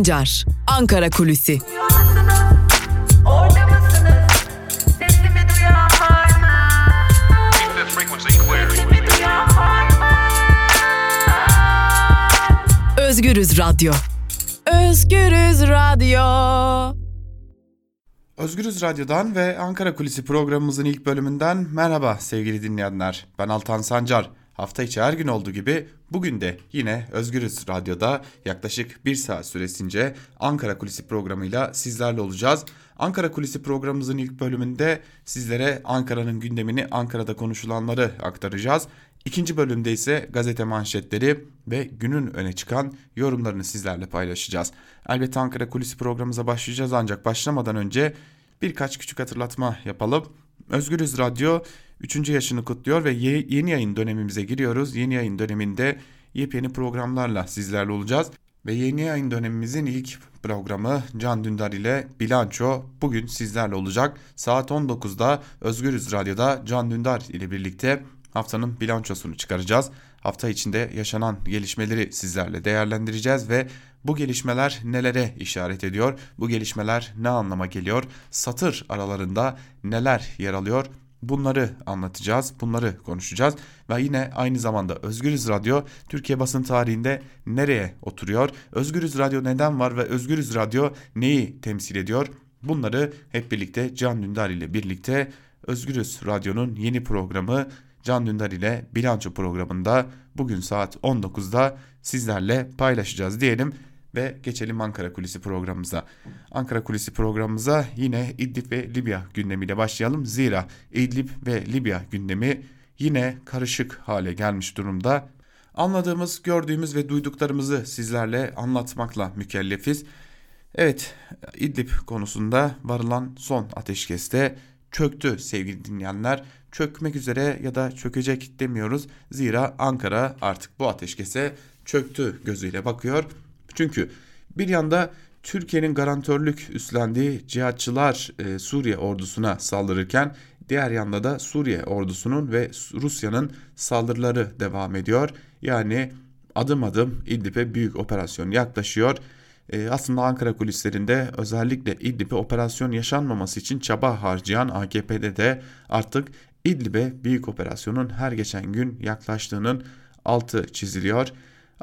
Sancar, Ankara Kulüsi. Özgürüz Radyo. Özgürüz Radyo. Özgürüz Radyo'dan ve Ankara Kulisi programımızın ilk bölümünden merhaba sevgili dinleyenler. Ben Altan Sancar. Hafta içi her gün olduğu gibi bugün de yine Özgürüz Radyo'da yaklaşık bir saat süresince Ankara Kulisi programıyla sizlerle olacağız. Ankara Kulisi programımızın ilk bölümünde sizlere Ankara'nın gündemini, Ankara'da konuşulanları aktaracağız. İkinci bölümde ise gazete manşetleri ve günün öne çıkan yorumlarını sizlerle paylaşacağız. Elbette Ankara Kulisi programımıza başlayacağız ancak başlamadan önce birkaç küçük hatırlatma yapalım. Özgürüz Radyo 3. yaşını kutluyor ve yeni yayın dönemimize giriyoruz. Yeni yayın döneminde yepyeni programlarla sizlerle olacağız. Ve yeni yayın dönemimizin ilk programı Can Dündar ile Bilanço bugün sizlerle olacak. Saat 19'da Özgürüz Radyo'da Can Dündar ile birlikte haftanın bilançosunu çıkaracağız. Hafta içinde yaşanan gelişmeleri sizlerle değerlendireceğiz ve bu gelişmeler nelere işaret ediyor? Bu gelişmeler ne anlama geliyor? Satır aralarında neler yer alıyor? Bunları anlatacağız, bunları konuşacağız ve yine aynı zamanda Özgürüz Radyo Türkiye basın tarihinde nereye oturuyor? Özgürüz Radyo neden var ve Özgürüz Radyo neyi temsil ediyor? Bunları hep birlikte Can Dündar ile birlikte Özgürüz Radyo'nun yeni programı Can Dündar ile Bilanço programında bugün saat 19'da sizlerle paylaşacağız diyelim ve geçelim Ankara Kulisi programımıza. Ankara Kulisi programımıza yine İdlib ve Libya gündemiyle başlayalım. Zira İdlib ve Libya gündemi yine karışık hale gelmiş durumda. Anladığımız, gördüğümüz ve duyduklarımızı sizlerle anlatmakla mükellefiz. Evet, İdlib konusunda varılan son ateşkeste çöktü sevgili dinleyenler. Çökmek üzere ya da çökecek demiyoruz. Zira Ankara artık bu ateşkese çöktü gözüyle bakıyor. Çünkü bir yanda Türkiye'nin garantörlük üstlendiği cihatçılar e, Suriye ordusuna saldırırken diğer yanda da Suriye ordusunun ve Rusya'nın saldırıları devam ediyor. Yani adım adım İdlib'e büyük operasyon yaklaşıyor. E, aslında Ankara kulislerinde özellikle İdlib'e operasyon yaşanmaması için çaba harcayan AKP'de de artık İdlib'e büyük operasyonun her geçen gün yaklaştığının altı çiziliyor.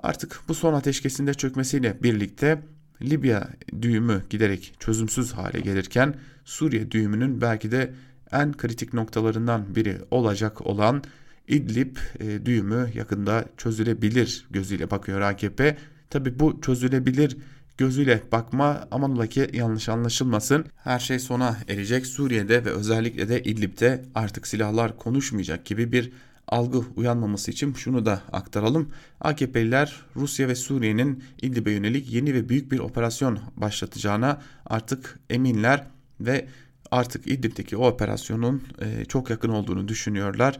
Artık bu son ateşkesinde çökmesiyle birlikte Libya düğümü giderek çözümsüz hale gelirken Suriye düğümünün belki de en kritik noktalarından biri olacak olan İdlib e, düğümü yakında çözülebilir gözüyle bakıyor AKP. Tabi bu çözülebilir gözüyle bakma aman ola ki yanlış anlaşılmasın. Her şey sona erecek Suriye'de ve özellikle de İdlib'de artık silahlar konuşmayacak gibi bir algı uyanmaması için şunu da aktaralım. AKP'liler Rusya ve Suriye'nin İdlib'e yönelik yeni ve büyük bir operasyon başlatacağına artık eminler ve artık İdlib'deki o operasyonun e, çok yakın olduğunu düşünüyorlar.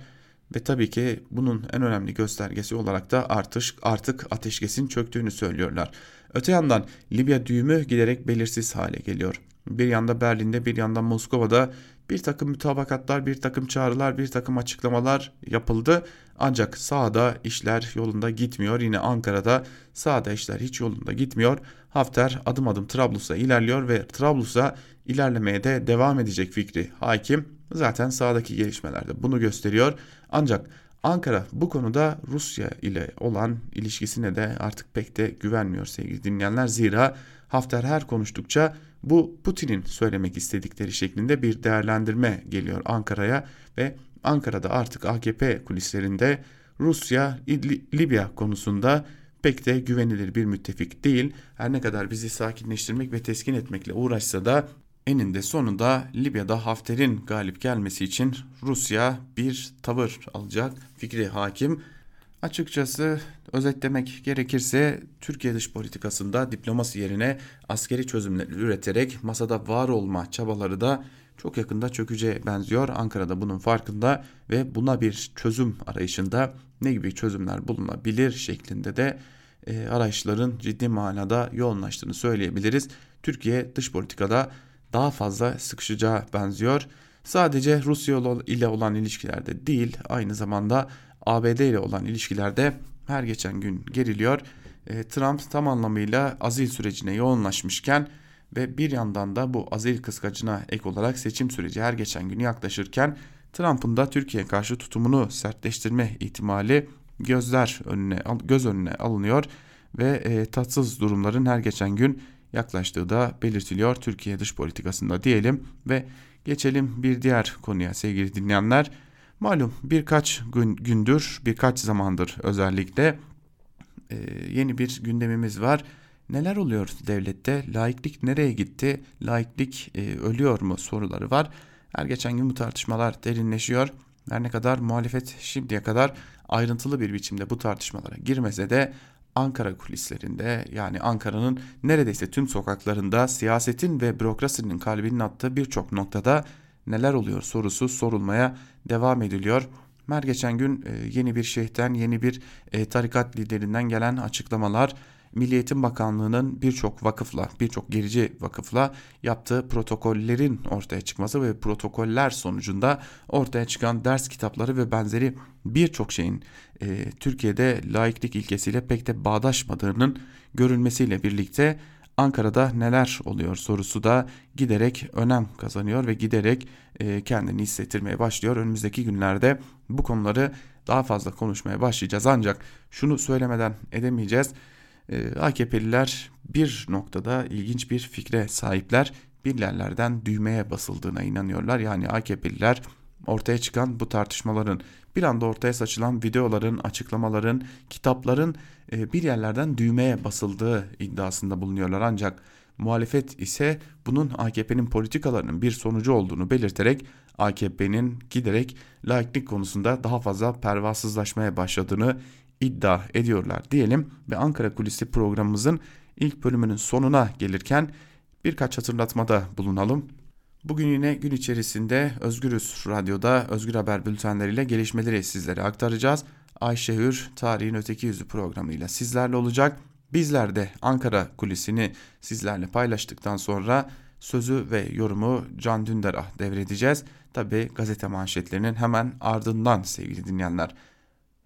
Ve tabii ki bunun en önemli göstergesi olarak da artık, artık ateşkesin çöktüğünü söylüyorlar. Öte yandan Libya düğümü giderek belirsiz hale geliyor. Bir yanda Berlin'de bir yanda Moskova'da bir takım mütabakatlar, bir takım çağrılar, bir takım açıklamalar yapıldı. Ancak sahada işler yolunda gitmiyor. Yine Ankara'da sahada işler hiç yolunda gitmiyor. Hafter adım adım Trablus'a ilerliyor ve Trablus'a ilerlemeye de devam edecek fikri hakim. Zaten sahadaki gelişmelerde bunu gösteriyor. Ancak Ankara bu konuda Rusya ile olan ilişkisine de artık pek de güvenmiyor sevgili dinleyenler. Zira Hafter her konuştukça bu Putin'in söylemek istedikleri şeklinde bir değerlendirme geliyor Ankara'ya ve Ankara'da artık AKP kulislerinde Rusya Libya konusunda pek de güvenilir bir müttefik değil. Her ne kadar bizi sakinleştirmek ve teskin etmekle uğraşsa da eninde sonunda Libya'da Hafter'in galip gelmesi için Rusya bir tavır alacak fikri hakim. Açıkçası özetlemek gerekirse Türkiye dış politikasında diplomasi yerine askeri çözümler üreterek masada var olma çabaları da çok yakında çökeceğe benziyor. Ankara'da bunun farkında ve buna bir çözüm arayışında ne gibi çözümler bulunabilir şeklinde de e, arayışların ciddi manada yoğunlaştığını söyleyebiliriz. Türkiye dış politikada daha fazla sıkışacağı benziyor. Sadece Rusya ile olan ilişkilerde değil aynı zamanda ABD ile olan ilişkilerde her geçen gün geriliyor. e, Trump tam anlamıyla azil sürecine yoğunlaşmışken ve bir yandan da bu azil kıskacına ek olarak seçim süreci her geçen gün yaklaşırken Trump'ın da Türkiye karşı tutumunu sertleştirme ihtimali gözler önüne göz önüne alınıyor ve e, tatsız durumların her geçen gün yaklaştığı da belirtiliyor Türkiye dış politikasında diyelim ve geçelim bir diğer konuya sevgili dinleyenler. Malum birkaç gün, gündür birkaç zamandır özellikle e, yeni bir gündemimiz var. Neler oluyor devlette? Laiklik nereye gitti? Laiklik e, ölüyor mu soruları var. Her geçen gün bu tartışmalar derinleşiyor. Her ne kadar muhalefet şimdiye kadar ayrıntılı bir biçimde bu tartışmalara girmese de Ankara kulislerinde yani Ankara'nın neredeyse tüm sokaklarında siyasetin ve bürokrasinin kalbinin attığı birçok noktada neler oluyor sorusu sorulmaya devam ediliyor. Her geçen gün e, yeni bir şeyhten, yeni bir e, tarikat liderinden gelen açıklamalar, Milli Eğitim Bakanlığı'nın birçok vakıfla, birçok gerici vakıfla yaptığı protokollerin ortaya çıkması ve protokoller sonucunda ortaya çıkan ders kitapları ve benzeri birçok şeyin e, Türkiye'de laiklik ilkesiyle pek de bağdaşmadığının görülmesiyle birlikte Ankara'da neler oluyor sorusu da giderek önem kazanıyor ve giderek e, kendini hissettirmeye başlıyor. Önümüzdeki günlerde bu konuları daha fazla konuşmaya başlayacağız ancak şunu söylemeden edemeyeceğiz. E, AKP'liler bir noktada ilginç bir fikre sahipler. Bir yerlerden düğmeye basıldığına inanıyorlar. Yani AKP'liler ortaya çıkan bu tartışmaların bir anda ortaya saçılan videoların, açıklamaların, kitapların e, bir yerlerden düğmeye basıldığı iddiasında bulunuyorlar. Ancak muhalefet ise bunun AKP'nin politikalarının bir sonucu olduğunu belirterek AKP'nin giderek laiklik konusunda daha fazla pervasızlaşmaya başladığını iddia ediyorlar diyelim ve Ankara Kulisi programımızın ilk bölümünün sonuna gelirken birkaç hatırlatmada bulunalım. Bugün yine gün içerisinde Özgürüz Radyo'da Özgür Haber bültenleriyle gelişmeleri sizlere aktaracağız. Ayşe Hür Tarihin Öteki Yüzü programıyla sizlerle olacak. Bizler de Ankara kulisini sizlerle paylaştıktan sonra sözü ve yorumu Can Dündar'a devredeceğiz. Tabi gazete manşetlerinin hemen ardından sevgili dinleyenler.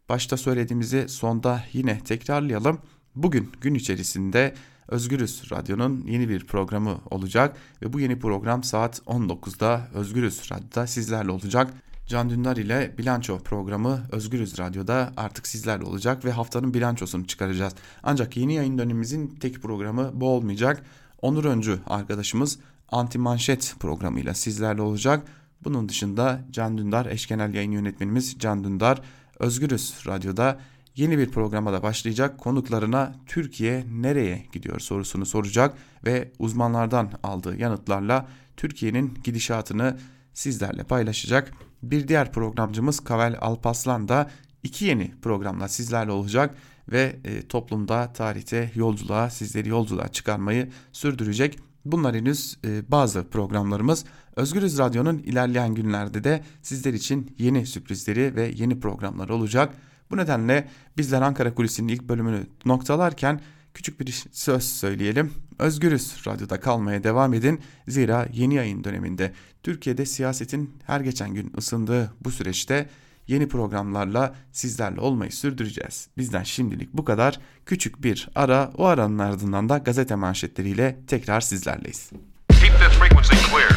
Başta söylediğimizi sonda yine tekrarlayalım. Bugün gün içerisinde Özgürüz Radyo'nun yeni bir programı olacak ve bu yeni program saat 19'da Özgürüz Radyo'da sizlerle olacak. Can Dündar ile bilanço programı Özgürüz Radyo'da artık sizlerle olacak ve haftanın bilançosunu çıkaracağız. Ancak yeni yayın dönemimizin tek programı bu olmayacak. Onur Öncü arkadaşımız Anti Manşet programıyla sizlerle olacak. Bunun dışında Can Dündar, eş yayın yönetmenimiz Can Dündar, Özgürüz Radyo'da yeni bir programa da başlayacak. Konuklarına Türkiye nereye gidiyor sorusunu soracak ve uzmanlardan aldığı yanıtlarla Türkiye'nin gidişatını sizlerle paylaşacak. Bir diğer programcımız Kavel Alpaslan da iki yeni programla sizlerle olacak ve e, toplumda, tarihte, yolculuğa, sizleri yolculuğa çıkarmayı sürdürecek. Bunlar henüz e, bazı programlarımız. Özgürüz Radyo'nun ilerleyen günlerde de sizler için yeni sürprizleri ve yeni programlar olacak. Bu nedenle bizler Ankara Kulisi'nin ilk bölümünü noktalarken küçük bir söz söyleyelim. Özgürüz radyoda kalmaya devam edin. Zira yeni yayın döneminde Türkiye'de siyasetin her geçen gün ısındığı bu süreçte yeni programlarla sizlerle olmayı sürdüreceğiz. Bizden şimdilik bu kadar. Küçük bir ara o aranın ardından da gazete manşetleriyle tekrar sizlerleyiz. Keep this frequency clear.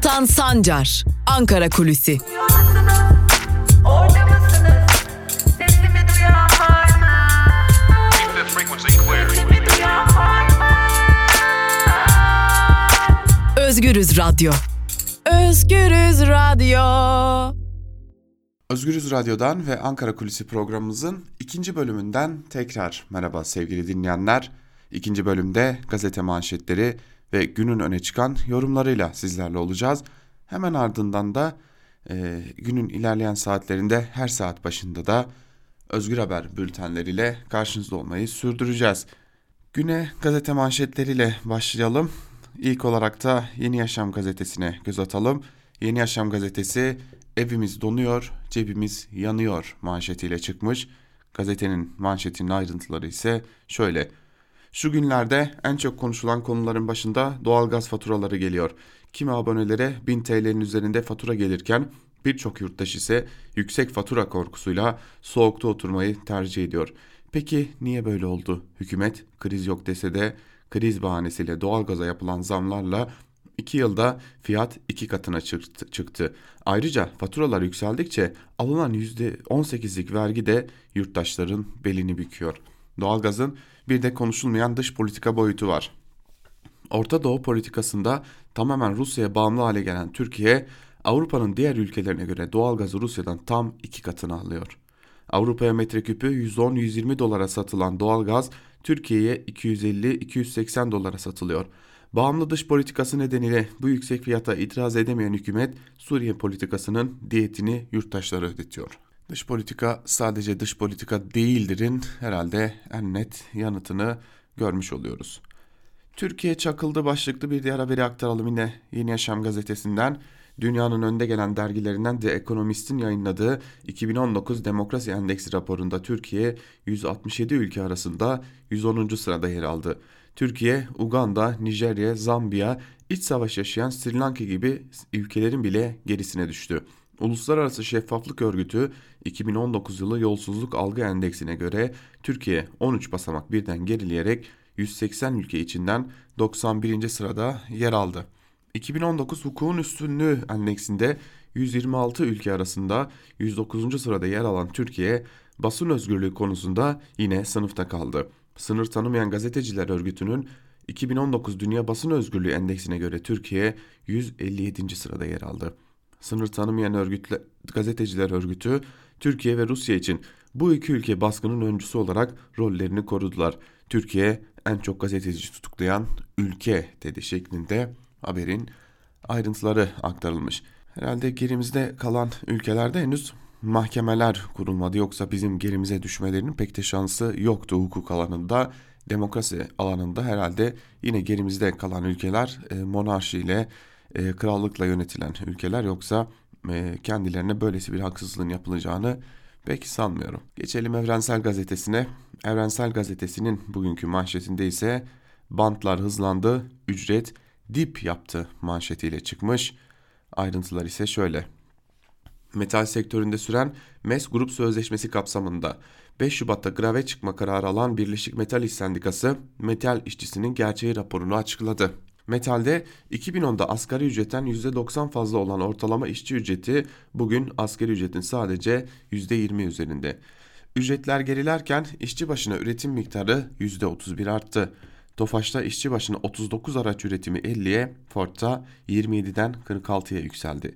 Altan Sancar, Ankara Kulüsi. Özgürüz Radyo. Özgürüz Radyo. Özgürüz Radyo'dan ve Ankara Kulisi programımızın ikinci bölümünden tekrar merhaba sevgili dinleyenler. İkinci bölümde gazete manşetleri ve günün öne çıkan yorumlarıyla sizlerle olacağız. Hemen ardından da e, günün ilerleyen saatlerinde her saat başında da Özgür Haber bültenleriyle karşınızda olmayı sürdüreceğiz. Güne gazete manşetleriyle başlayalım. İlk olarak da Yeni Yaşam gazetesine göz atalım. Yeni Yaşam gazetesi evimiz donuyor, cebimiz yanıyor manşetiyle çıkmış. Gazetenin manşetinin ayrıntıları ise şöyle. Şu günlerde en çok konuşulan konuların başında doğalgaz faturaları geliyor. Kimi abonelere 1000 TL'nin üzerinde fatura gelirken Birçok yurttaş ise yüksek fatura korkusuyla soğukta oturmayı tercih ediyor. Peki niye böyle oldu? Hükümet kriz yok dese de kriz bahanesiyle doğalgaza yapılan zamlarla 2 yılda fiyat 2 katına çıktı. Ayrıca faturalar yükseldikçe alınan %18'lik vergi de yurttaşların belini büküyor. Doğalgazın bir de konuşulmayan dış politika boyutu var. Orta Doğu politikasında tamamen Rusya'ya bağımlı hale gelen Türkiye, Avrupa'nın diğer ülkelerine göre doğalgazı Rusya'dan tam iki katını alıyor. Avrupa'ya metreküpü 110-120 dolara satılan doğalgaz Türkiye'ye 250-280 dolara satılıyor. Bağımlı dış politikası nedeniyle bu yüksek fiyata itiraz edemeyen hükümet Suriye politikasının diyetini yurttaşlara ödetiyor. Dış politika sadece dış politika değildirin herhalde en net yanıtını görmüş oluyoruz. Türkiye çakıldı başlıklı bir diğer haberi aktaralım yine Yeni Yaşam gazetesinden. Dünyanın önde gelen dergilerinden The Economist'in yayınladığı 2019 Demokrasi Endeksi raporunda Türkiye 167 ülke arasında 110. sırada yer aldı. Türkiye, Uganda, Nijerya, Zambiya, iç savaş yaşayan Sri Lanka gibi ülkelerin bile gerisine düştü. Uluslararası Şeffaflık Örgütü 2019 yılı yolsuzluk algı endeksine göre Türkiye 13 basamak birden gerileyerek 180 ülke içinden 91. sırada yer aldı. 2019 hukukun üstünlüğü endeksinde 126 ülke arasında 109. sırada yer alan Türkiye basın özgürlüğü konusunda yine sınıfta kaldı. Sınır tanımayan gazeteciler örgütünün 2019 Dünya Basın Özgürlüğü Endeksine göre Türkiye 157. sırada yer aldı. Sınır tanımayan örgütle, gazeteciler örgütü Türkiye ve Rusya için bu iki ülke baskının öncüsü olarak rollerini korudular. Türkiye en çok gazeteci tutuklayan ülke dedi şeklinde haberin ayrıntıları aktarılmış. Herhalde gerimizde kalan ülkelerde henüz mahkemeler kurulmadı yoksa bizim gerimize düşmelerinin pek de şansı yoktu hukuk alanında. Demokrasi alanında herhalde yine gerimizde kalan ülkeler e, monarşiyle, e, krallıkla yönetilen ülkeler yoksa e, kendilerine böylesi bir haksızlığın yapılacağını pek sanmıyorum. Geçelim Evrensel Gazetesi'ne. Evrensel Gazetesi'nin bugünkü manşetinde ise bantlar hızlandı, ücret dip yaptı manşetiyle çıkmış. Ayrıntılar ise şöyle. Metal sektöründe süren MES Grup Sözleşmesi kapsamında 5 Şubat'ta grave çıkma kararı alan Birleşik Metal İş Sendikası metal işçisinin gerçeği raporunu açıkladı. Metalde 2010'da asgari ücretten %90 fazla olan ortalama işçi ücreti bugün asgari ücretin sadece %20 üzerinde. Ücretler gerilerken işçi başına üretim miktarı %31 arttı. Tofaş'ta işçi başına 39 araç üretimi 50'ye, Ford'ta 27'den 46'ya yükseldi.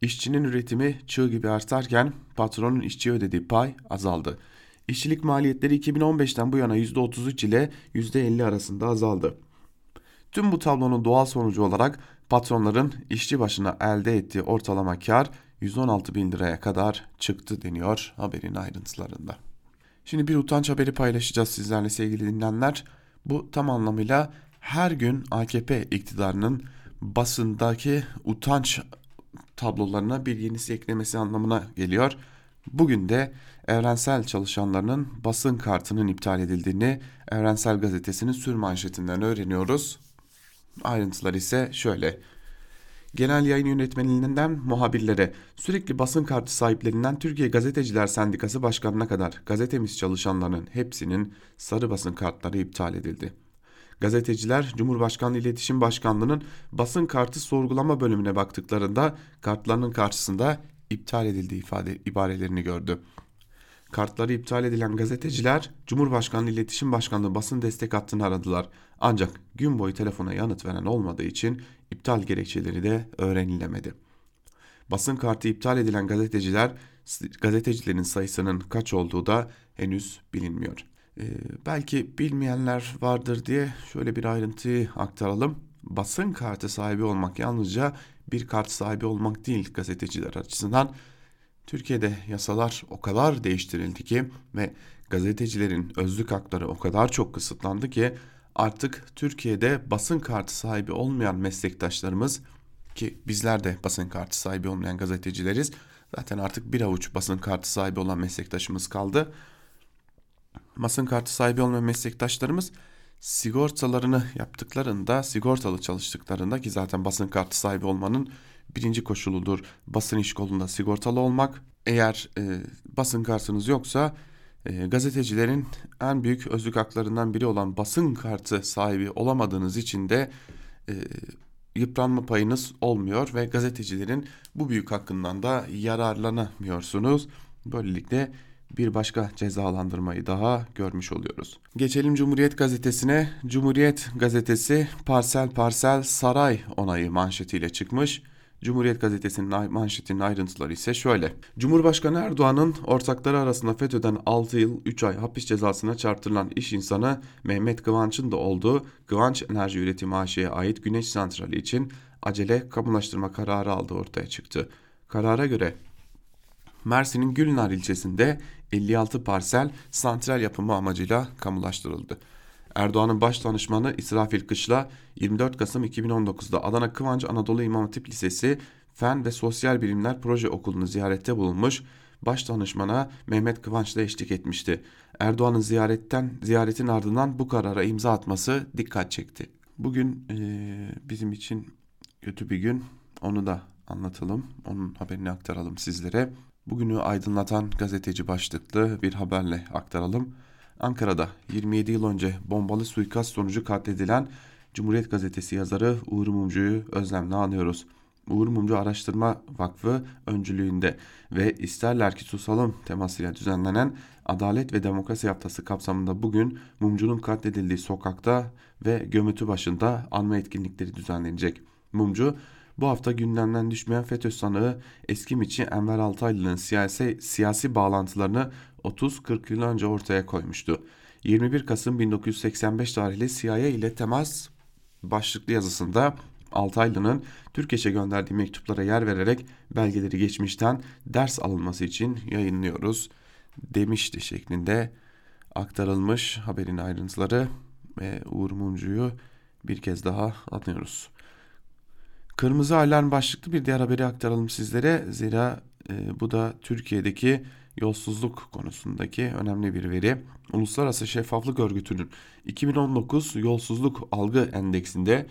İşçinin üretimi çığ gibi artarken patronun işçiye ödediği pay azaldı. İşçilik maliyetleri 2015'ten bu yana %33 ile %50 arasında azaldı. Tüm bu tablonun doğal sonucu olarak patronların işçi başına elde ettiği ortalama kar 116 bin liraya kadar çıktı deniyor haberin ayrıntılarında. Şimdi bir utanç haberi paylaşacağız sizlerle sevgili dinleyenler. Bu tam anlamıyla her gün AKP iktidarının basındaki utanç tablolarına bir yenisi eklemesi anlamına geliyor. Bugün de evrensel çalışanlarının basın kartının iptal edildiğini Evrensel Gazetesi'nin sür manşetinden öğreniyoruz. Ayrıntılar ise şöyle. Genel yayın yönetmeninden muhabirlere, sürekli basın kartı sahiplerinden Türkiye Gazeteciler Sendikası Başkanı'na kadar gazetemiz çalışanlarının hepsinin sarı basın kartları iptal edildi. Gazeteciler Cumhurbaşkanlığı İletişim Başkanlığı'nın basın kartı sorgulama bölümüne baktıklarında kartlarının karşısında iptal edildiği ifade ibarelerini gördü. Kartları iptal edilen gazeteciler Cumhurbaşkanlığı İletişim Başkanlığı basın destek hattını aradılar. Ancak gün boyu telefona yanıt veren olmadığı için iptal gerekçeleri de öğrenilemedi. Basın kartı iptal edilen gazeteciler gazetecilerin sayısının kaç olduğu da henüz bilinmiyor. Ee, belki bilmeyenler vardır diye şöyle bir ayrıntıyı aktaralım. Basın kartı sahibi olmak yalnızca bir kart sahibi olmak değil gazeteciler açısından. Türkiye'de yasalar o kadar değiştirildi ki ve gazetecilerin özlük hakları o kadar çok kısıtlandı ki artık Türkiye'de basın kartı sahibi olmayan meslektaşlarımız ki bizler de basın kartı sahibi olmayan gazetecileriz. Zaten artık bir avuç basın kartı sahibi olan meslektaşımız kaldı. Basın kartı sahibi olmayan meslektaşlarımız sigortalarını yaptıklarında, sigortalı çalıştıklarında ki zaten basın kartı sahibi olmanın birinci koşuludur basın iş kolunda sigortalı olmak. Eğer e, basın kartınız yoksa e, gazetecilerin en büyük özlük haklarından biri olan basın kartı sahibi olamadığınız için de e, yıpranma payınız olmuyor ve gazetecilerin bu büyük hakkından da yararlanamıyorsunuz. Böylelikle bir başka cezalandırmayı daha görmüş oluyoruz. Geçelim Cumhuriyet Gazetesi'ne. Cumhuriyet Gazetesi parsel parsel saray onayı manşetiyle çıkmış. Cumhuriyet Gazetesi'nin manşetinin ayrıntıları ise şöyle. Cumhurbaşkanı Erdoğan'ın ortakları arasında FETÖ'den 6 yıl 3 ay hapis cezasına çarptırılan iş insanı Mehmet Kıvanç'ın da olduğu Kıvanç Enerji Üretim AŞ'ye ait güneş santrali için acele kamulaştırma kararı aldığı ortaya çıktı. Karara göre Mersin'in Gülnar ilçesinde 56 parsel santral yapımı amacıyla kamulaştırıldı. Erdoğan'ın baş danışmanı İsrafil Kışla 24 Kasım 2019'da Adana Kıvanç Anadolu İmam Hatip Lisesi Fen ve Sosyal Bilimler Proje Okulu'nu ziyarette bulunmuş, baş danışmana Mehmet Kıvanç da eşlik etmişti. Erdoğan'ın ziyaretten ziyaretin ardından bu karara imza atması dikkat çekti. Bugün e, bizim için kötü bir gün. Onu da anlatalım. Onun haberini aktaralım sizlere. Bugünü aydınlatan gazeteci başlıklı bir haberle aktaralım. Ankara'da 27 yıl önce bombalı suikast sonucu katledilen Cumhuriyet Gazetesi yazarı Uğur Mumcu'yu özlemle anıyoruz. Uğur Mumcu Araştırma Vakfı öncülüğünde ve isterler ki susalım temasıyla düzenlenen Adalet ve Demokrasi Haftası kapsamında bugün Mumcu'nun katledildiği sokakta ve gömütü başında anma etkinlikleri düzenlenecek. Mumcu bu hafta gündemden düşmeyen FETÖ sanığı eski miçi Enver Altaylı'nın siyasi, siyasi bağlantılarını 30-40 yıl önce ortaya koymuştu. 21 Kasım 1985 tarihli CIA ile temas başlıklı yazısında Altaylı'nın Türkeş'e gönderdiği mektuplara yer vererek belgeleri geçmişten ders alınması için yayınlıyoruz demişti şeklinde aktarılmış haberin ayrıntıları ve Uğur Mumcu'yu bir kez daha anıyoruz. Kırmızı alarm başlıklı bir diğer haberi aktaralım sizlere. Zira e, bu da Türkiye'deki yolsuzluk konusundaki önemli bir veri. Uluslararası Şeffaflık Örgütü'nün 2019 yolsuzluk algı endeksinde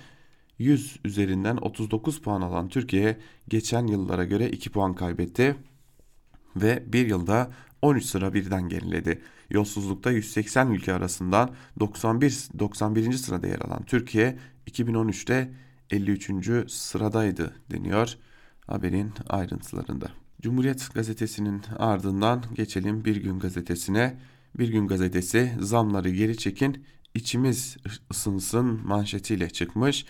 100 üzerinden 39 puan alan Türkiye geçen yıllara göre 2 puan kaybetti ve bir yılda 13 sıra birden geriledi. Yolsuzlukta 180 ülke arasından 91 91. sırada yer alan Türkiye 2013'te 53. sıradaydı deniyor haberin ayrıntılarında. Cumhuriyet gazetesinin ardından geçelim Bir Gün gazetesine. Bir Gün gazetesi zamları geri çekin içimiz ısınsın manşetiyle çıkmış.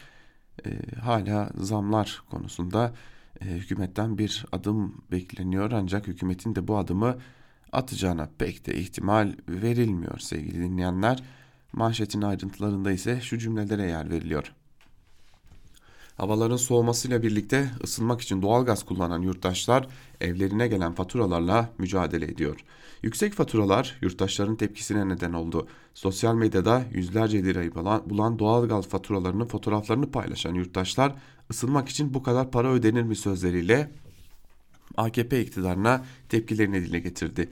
E, hala zamlar konusunda e, hükümetten bir adım bekleniyor ancak hükümetin de bu adımı atacağına pek de ihtimal verilmiyor sevgili dinleyenler. Manşetin ayrıntılarında ise şu cümlelere yer veriliyor. Havaların soğumasıyla birlikte ısınmak için doğalgaz kullanan yurttaşlar evlerine gelen faturalarla mücadele ediyor. Yüksek faturalar yurttaşların tepkisine neden oldu. Sosyal medyada yüzlerce lirayı bulan doğalgaz faturalarının fotoğraflarını paylaşan yurttaşlar ısınmak için bu kadar para ödenir mi sözleriyle AKP iktidarına tepkilerini dile getirdi.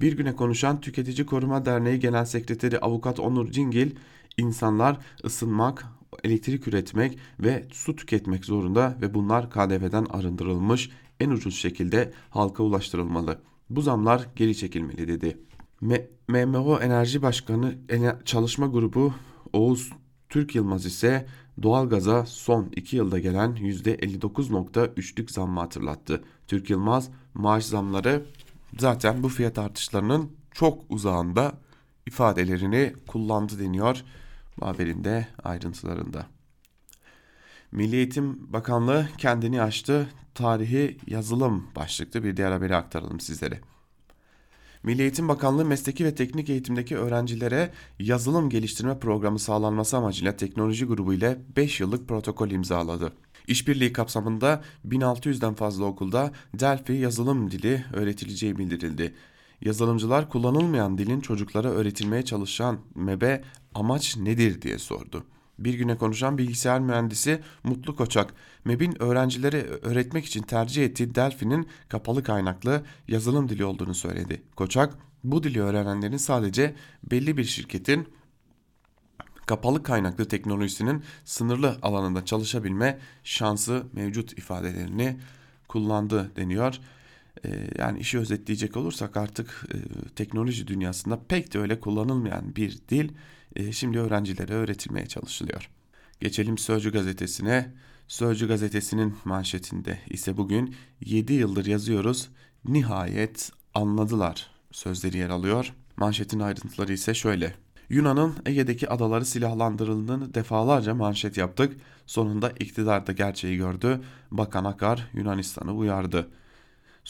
Bir güne konuşan Tüketici Koruma Derneği Genel Sekreteri Avukat Onur Cingil, insanlar ısınmak, elektrik üretmek ve su tüketmek zorunda ve bunlar KDV'den arındırılmış en ucuz şekilde halka ulaştırılmalı. Bu zamlar geri çekilmeli dedi. MMO Enerji Başkanı Çalışma Grubu Oğuz Türk Yılmaz ise doğalgaza son 2 yılda gelen %59.3'lük zammı hatırlattı. Türk Yılmaz maaş zamları zaten bu fiyat artışlarının çok uzağında ifadelerini kullandı deniyor bu haberin de ayrıntılarında. Milli Eğitim Bakanlığı kendini açtı. Tarihi yazılım başlıklı bir diğer haberi aktaralım sizlere. Milli Eğitim Bakanlığı mesleki ve teknik eğitimdeki öğrencilere yazılım geliştirme programı sağlanması amacıyla teknoloji grubu ile 5 yıllık protokol imzaladı. İşbirliği kapsamında 1600'den fazla okulda Delphi yazılım dili öğretileceği bildirildi. Yazılımcılar kullanılmayan dilin çocuklara öğretilmeye çalışan MEB'e amaç nedir diye sordu. Bir güne konuşan bilgisayar mühendisi Mutlu Koçak, MEB'in öğrencilere öğretmek için tercih ettiği Delphi'nin kapalı kaynaklı yazılım dili olduğunu söyledi. Koçak, bu dili öğrenenlerin sadece belli bir şirketin kapalı kaynaklı teknolojisinin sınırlı alanında çalışabilme şansı mevcut ifadelerini kullandı deniyor. Ee, yani işi özetleyecek olursak artık e, teknoloji dünyasında pek de öyle kullanılmayan bir dil e, şimdi öğrencilere öğretilmeye çalışılıyor. Geçelim Sözcü gazetesine. Sözcü gazetesinin manşetinde ise bugün 7 yıldır yazıyoruz. Nihayet anladılar sözleri yer alıyor. Manşetin ayrıntıları ise şöyle. Yunan'ın Ege'deki adaları silahlandırıldığını defalarca manşet yaptık. Sonunda iktidar da gerçeği gördü. Bakan Akar Yunanistan'ı uyardı.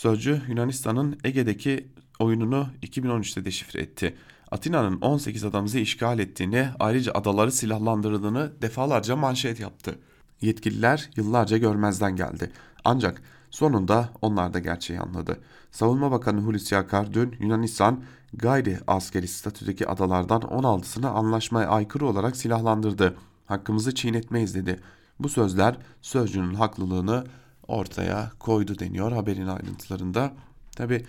Sözcü Yunanistan'ın Ege'deki oyununu 2013'te deşifre etti. Atina'nın 18 adamızı işgal ettiğini, ayrıca adaları silahlandırdığını defalarca manşet yaptı. Yetkililer yıllarca görmezden geldi. Ancak sonunda onlar da gerçeği anladı. Savunma Bakanı Hulusi Akar dün Yunanistan gayri askeri statüdeki adalardan 16'sını anlaşmaya aykırı olarak silahlandırdı. Hakkımızı çiğnetmeyiz dedi. Bu sözler sözcünün haklılığını ortaya koydu deniyor haberin ayrıntılarında. Tabi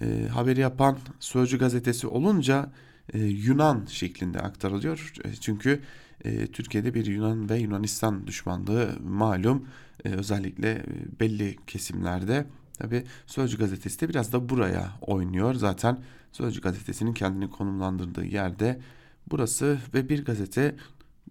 e, haberi yapan Sözcü gazetesi olunca e, Yunan şeklinde aktarılıyor. E, çünkü e, Türkiye'de bir Yunan ve Yunanistan düşmanlığı malum e, özellikle e, belli kesimlerde. Tabi Sözcü gazetesi de biraz da buraya oynuyor. Zaten Sözcü gazetesinin kendini konumlandırdığı yerde burası ve bir gazete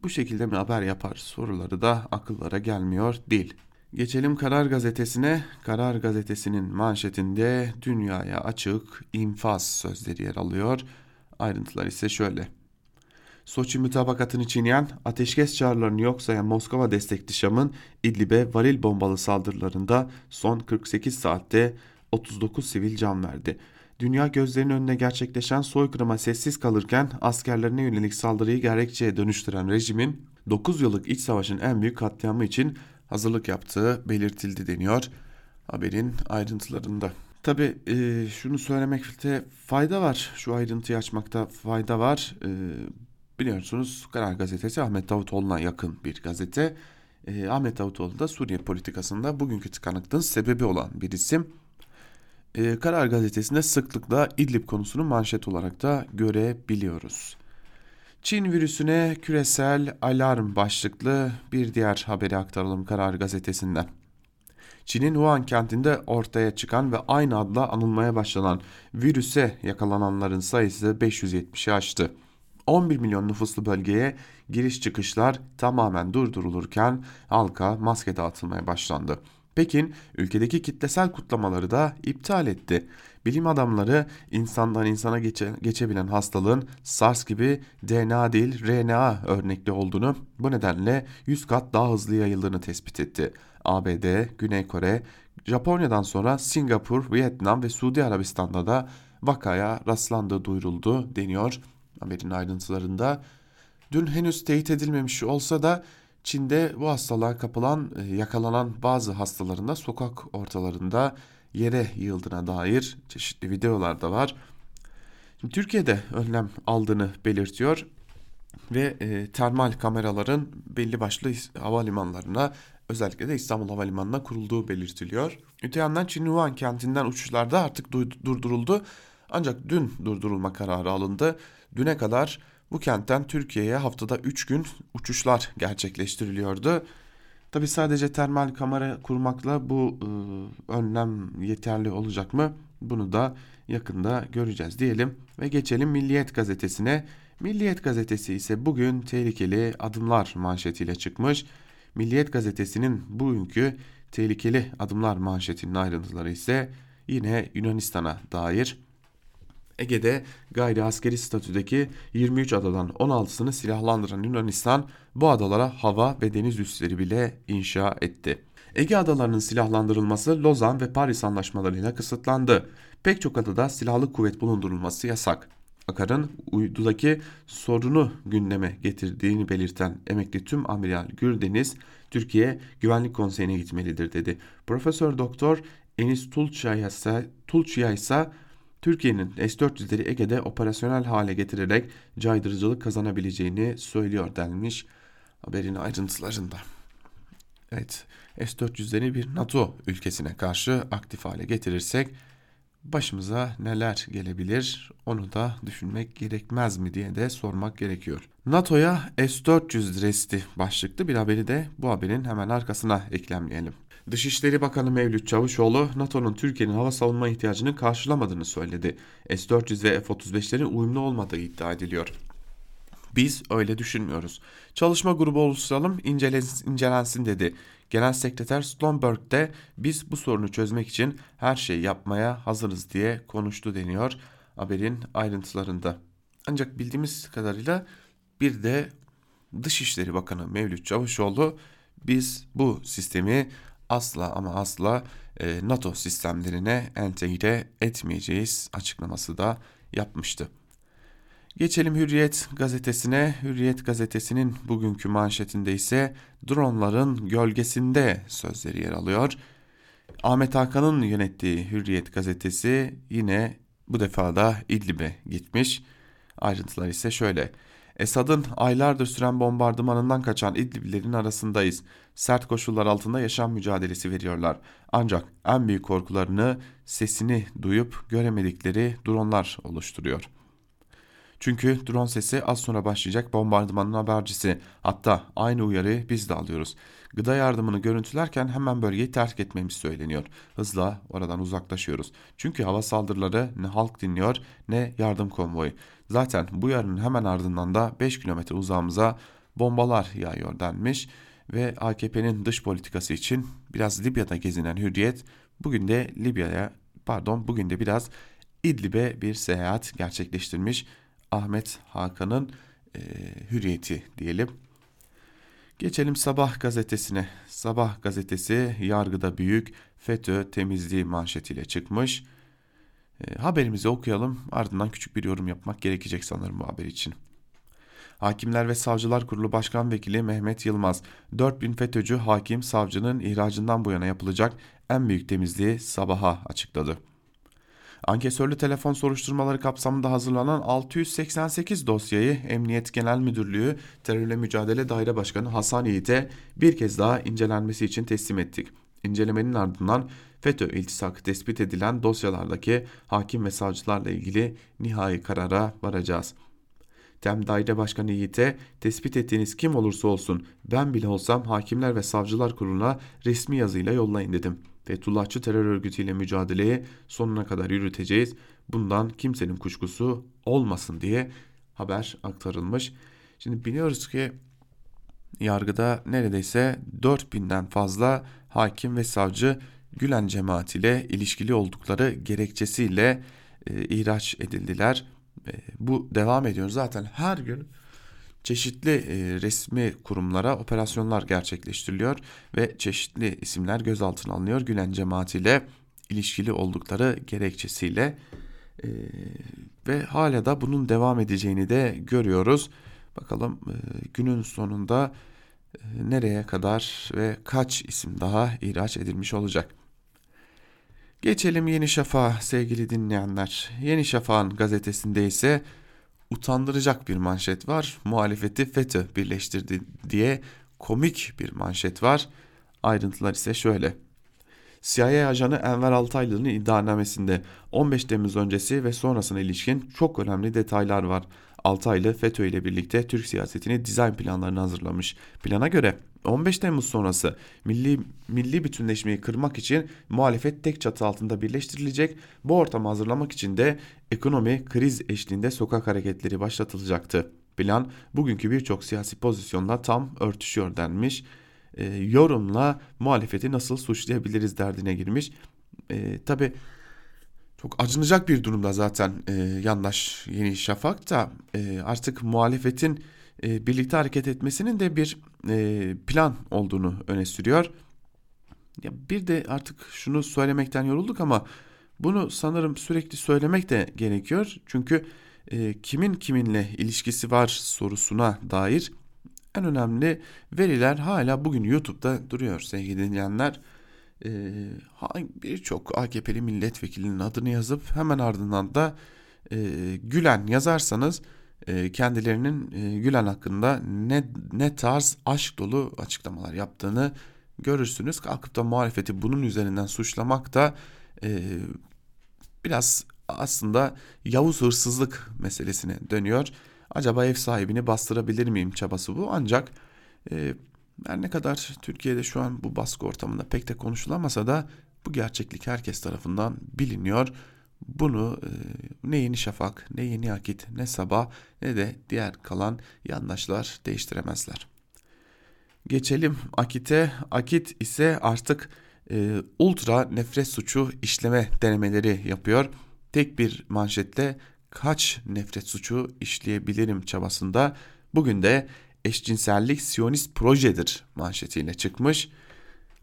bu şekilde mi haber yapar soruları da akıllara gelmiyor değil. Geçelim Karar Gazetesi'ne. Karar Gazetesi'nin manşetinde dünyaya açık infaz sözleri yer alıyor. Ayrıntılar ise şöyle. Soçi mütabakatını çiğneyen, ateşkes çağrılarını yok sayan Moskova destekli Şam'ın İdlib'e varil bombalı saldırılarında son 48 saatte 39 sivil can verdi. Dünya gözlerinin önüne gerçekleşen soykırıma sessiz kalırken askerlerine yönelik saldırıyı gerekçeye dönüştüren rejimin 9 yıllık iç savaşın en büyük katliamı için hazırlık yaptığı belirtildi deniyor haberin ayrıntılarında. Tabi e, şunu söylemekte fayda var. Şu ayrıntıyı açmakta fayda var. E, biliyorsunuz Karar Gazetesi Ahmet Davutoğlu'na yakın bir gazete. E, Ahmet Davutoğlu da Suriye politikasında bugünkü tıkanıklığın sebebi olan bir isim. E, Karar Gazetesi'nde sıklıkla İdlib konusunu manşet olarak da görebiliyoruz. Çin virüsüne küresel alarm başlıklı bir diğer haberi aktaralım Karar Gazetesi'nden. Çin'in Wuhan kentinde ortaya çıkan ve aynı adla anılmaya başlanan virüse yakalananların sayısı 570'i aştı. 11 milyon nüfuslu bölgeye giriş çıkışlar tamamen durdurulurken halka maske dağıtılmaya başlandı. Pekin ülkedeki kitlesel kutlamaları da iptal etti. Bilim adamları insandan insana geçe, geçebilen hastalığın SARS gibi DNA değil RNA örnekli olduğunu bu nedenle 100 kat daha hızlı yayıldığını tespit etti. ABD, Güney Kore, Japonya'dan sonra Singapur, Vietnam ve Suudi Arabistan'da da vakaya rastlandığı duyuruldu deniyor haberin ayrıntılarında. Dün henüz teyit edilmemiş olsa da Çin'de bu hastalığa kapılan, e, yakalanan bazı hastaların da sokak ortalarında yere yığıldığına dair çeşitli videolar da var. Şimdi Türkiye'de önlem aldığını belirtiyor ve e, termal kameraların belli başlı havalimanlarına özellikle de İstanbul Havalimanı'na kurulduğu belirtiliyor. Öte yandan Çin Wuhan kentinden uçuşlarda artık durduruldu. Ancak dün durdurulma kararı alındı. Düne kadar bu kentten Türkiye'ye haftada 3 gün uçuşlar gerçekleştiriliyordu. Tabi sadece termal kamera kurmakla bu e, önlem yeterli olacak mı? Bunu da yakında göreceğiz diyelim ve geçelim Milliyet gazetesine. Milliyet gazetesi ise bugün tehlikeli adımlar manşetiyle çıkmış. Milliyet gazetesinin bugünkü tehlikeli adımlar manşetinin ayrıntıları ise yine Yunanistan'a dair. Ege'de gayri askeri statüdeki 23 adadan 16'sını silahlandıran Yunanistan bu adalara hava ve deniz üsleri bile inşa etti. Ege adalarının silahlandırılması Lozan ve Paris anlaşmalarıyla kısıtlandı. Pek çok adada silahlı kuvvet bulundurulması yasak. Akar'ın uydudaki sorunu gündeme getirdiğini belirten emekli tüm amiral Gürdeniz, Türkiye Güvenlik Konseyi'ne gitmelidir dedi. Profesör Doktor Enis Tulçaya ise, Tulçaya ise Türkiye'nin S-400'leri Ege'de operasyonel hale getirerek caydırıcılık kazanabileceğini söylüyor denmiş haberin ayrıntılarında. Evet S-400'leri bir NATO ülkesine karşı aktif hale getirirsek başımıza neler gelebilir onu da düşünmek gerekmez mi diye de sormak gerekiyor. NATO'ya S-400 resti başlıklı bir haberi de bu haberin hemen arkasına eklemleyelim. Dışişleri Bakanı Mevlüt Çavuşoğlu, NATO'nun Türkiye'nin hava savunma ihtiyacını karşılamadığını söyledi. S-400 ve F-35'lerin uyumlu olmadığı iddia ediliyor. Biz öyle düşünmüyoruz. Çalışma grubu oluşturalım incelensin dedi. Genel Sekreter Stoltenberg de biz bu sorunu çözmek için her şeyi yapmaya hazırız diye konuştu deniyor haberin ayrıntılarında. Ancak bildiğimiz kadarıyla bir de Dışişleri Bakanı Mevlüt Çavuşoğlu biz bu sistemi asla ama asla e, NATO sistemlerine entegre etmeyeceğiz açıklaması da yapmıştı. Geçelim Hürriyet gazetesine. Hürriyet gazetesinin bugünkü manşetinde ise dronların gölgesinde sözleri yer alıyor. Ahmet Hakan'ın yönettiği Hürriyet gazetesi yine bu defa da İdlib'e gitmiş. Ayrıntılar ise şöyle. Esad'ın aylardır süren bombardımanından kaçan İdliblilerin arasındayız. Sert koşullar altında yaşam mücadelesi veriyorlar. Ancak en büyük korkularını sesini duyup göremedikleri dronlar oluşturuyor.'' Çünkü drone sesi az sonra başlayacak bombardımanın habercisi. Hatta aynı uyarıyı biz de alıyoruz. Gıda yardımını görüntülerken hemen bölgeyi terk etmemiz söyleniyor. Hızla oradan uzaklaşıyoruz. Çünkü hava saldırıları ne halk dinliyor ne yardım konvoyu. Zaten bu yarının hemen ardından da 5 kilometre uzağımıza bombalar yağıyor denmiş ve AKP'nin dış politikası için biraz Libya'da gezinen Hürriyet bugün de Libya'ya pardon bugün de biraz İdlib'e bir seyahat gerçekleştirmiş Ahmet Hakan'ın e, hürriyeti diyelim. Geçelim Sabah gazetesine. Sabah gazetesi yargıda büyük FETÖ temizliği manşetiyle çıkmış. E, haberimizi okuyalım ardından küçük bir yorum yapmak gerekecek sanırım bu haber için. Hakimler ve Savcılar Kurulu Başkan Vekili Mehmet Yılmaz, 4000 FETÖ'cü hakim savcının ihracından bu yana yapılacak en büyük temizliği sabaha açıkladı. Ankesörlü telefon soruşturmaları kapsamında hazırlanan 688 dosyayı Emniyet Genel Müdürlüğü Terörle Mücadele Daire Başkanı Hasan Yiğit'e bir kez daha incelenmesi için teslim ettik. İncelemenin ardından FETÖ iltisakı tespit edilen dosyalardaki hakim ve savcılarla ilgili nihai karara varacağız. Tem Daire Başkanı Yiğit'e tespit ettiğiniz kim olursa olsun ben bile olsam Hakimler ve Savcılar Kurulu'na resmi yazıyla yollayın dedim.'' Fethullahçı terör örgütüyle mücadeleyi sonuna kadar yürüteceğiz. Bundan kimsenin kuşkusu olmasın diye haber aktarılmış. Şimdi biliyoruz ki yargıda neredeyse 4000'den fazla hakim ve savcı Gülen cemaatiyle ilişkili oldukları gerekçesiyle e, ihraç edildiler. E, bu devam ediyor. Zaten her gün çeşitli e, resmi kurumlara operasyonlar gerçekleştiriliyor ve çeşitli isimler gözaltına alınıyor. Gülen cemaatiyle ilişkili oldukları gerekçesiyle e, ve hala da bunun devam edeceğini de görüyoruz. Bakalım e, günün sonunda nereye kadar ve kaç isim daha ihraç edilmiş olacak. Geçelim Yeni Şafak'a sevgili dinleyenler. Yeni Şafak'ın gazetesinde ise utandıracak bir manşet var. Muhalefeti FETÖ birleştirdi diye komik bir manşet var. Ayrıntılar ise şöyle. CIA ajanı Enver Altaylı'nın iddianamesinde 15 Temmuz öncesi ve sonrasına ilişkin çok önemli detaylar var. Altaylı FETÖ ile birlikte Türk siyasetini dizayn planlarını hazırlamış. Plana göre 15 Temmuz sonrası milli milli bütünleşmeyi kırmak için muhalefet tek çatı altında birleştirilecek. Bu ortamı hazırlamak için de ekonomi kriz eşliğinde sokak hareketleri başlatılacaktı. Plan bugünkü birçok siyasi pozisyonla tam örtüşüyor denmiş. E, yorumla muhalefeti nasıl suçlayabiliriz derdine girmiş. E, Tabi çok acınacak bir durumda zaten e, yandaş Yeni Şafak da e, artık muhalefetin e, birlikte hareket etmesinin de bir e, plan olduğunu öne sürüyor. Ya bir de artık şunu söylemekten yorulduk ama bunu sanırım sürekli söylemek de gerekiyor. Çünkü e, kimin kiminle ilişkisi var sorusuna dair en önemli veriler hala bugün YouTube'da duruyor sevgili dinleyenler. E, Birçok AKP'li milletvekilinin adını yazıp hemen ardından da e, Gülen yazarsanız kendilerinin e, Gülen hakkında ne, ne tarz aşk dolu açıklamalar yaptığını görürsünüz. Kalkıp da muhalefeti bunun üzerinden suçlamak da e, biraz aslında Yavuz hırsızlık meselesine dönüyor. Acaba ev sahibini bastırabilir miyim çabası bu ancak e, her ne kadar Türkiye'de şu an bu baskı ortamında pek de konuşulamasa da bu gerçeklik herkes tarafından biliniyor. Bunu e, ne Yeni Şafak, ne Yeni Akit, ne Sabah ne de diğer kalan yandaşlar değiştiremezler. Geçelim Akit'e. Akit ise artık e, ultra nefret suçu işleme denemeleri yapıyor. Tek bir manşette kaç nefret suçu işleyebilirim çabasında. Bugün de eşcinsellik siyonist projedir manşetiyle çıkmış.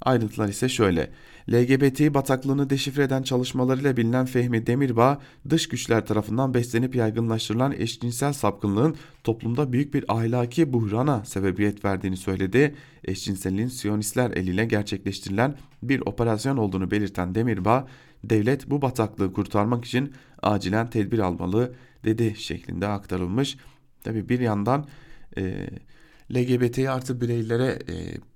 Ayrıntılar ise şöyle. LGBT bataklığını deşifre eden çalışmalarıyla bilinen Fehmi Demirbağ, dış güçler tarafından beslenip yaygınlaştırılan eşcinsel sapkınlığın toplumda büyük bir ahlaki buhrana sebebiyet verdiğini söyledi. Eşcinselliğin Siyonistler eliyle gerçekleştirilen bir operasyon olduğunu belirten Demirbağ, devlet bu bataklığı kurtarmak için acilen tedbir almalı dedi şeklinde aktarılmış. Tabi bir yandan e, LGBT artı bireylere e,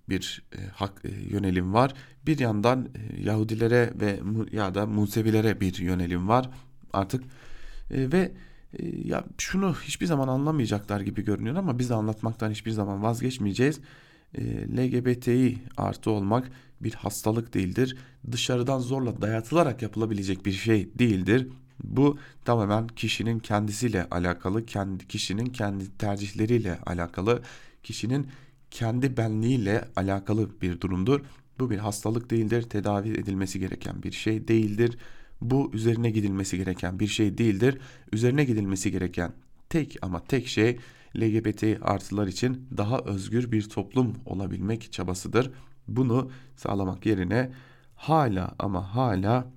bir e, hak e, yönelim var. Bir yandan e, Yahudilere ve ya da Musevilere bir yönelim var. Artık e, ve e, ya şunu hiçbir zaman anlamayacaklar gibi görünüyor ama biz de anlatmaktan hiçbir zaman vazgeçmeyeceğiz. E, LGBTİ artı olmak bir hastalık değildir. Dışarıdan zorla dayatılarak yapılabilecek bir şey değildir. Bu tamamen kişinin kendisiyle alakalı, kendi kişinin kendi tercihleriyle alakalı, kişinin kendi benliğiyle alakalı bir durumdur. Bu bir hastalık değildir, tedavi edilmesi gereken bir şey değildir. Bu üzerine gidilmesi gereken bir şey değildir. Üzerine gidilmesi gereken tek ama tek şey LGBT artılar için daha özgür bir toplum olabilmek çabasıdır. Bunu sağlamak yerine hala ama hala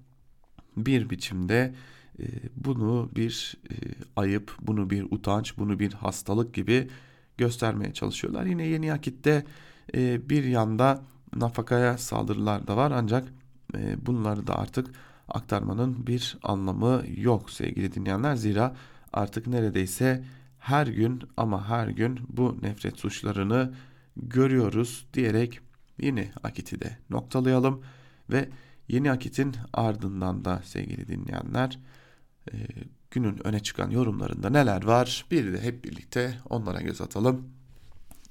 bir biçimde e, bunu bir e, ayıp, bunu bir utanç, bunu bir hastalık gibi göstermeye çalışıyorlar. Yine yeni akitte e, bir yanda nafakaya saldırılar da var ancak e, bunları da artık aktarmanın bir anlamı yok sevgili dinleyenler. Zira artık neredeyse her gün ama her gün bu nefret suçlarını görüyoruz diyerek yeni akiti de noktalayalım ve yeni akitin ardından da sevgili dinleyenler e, günün öne çıkan yorumlarında neler var bir de hep birlikte onlara göz atalım.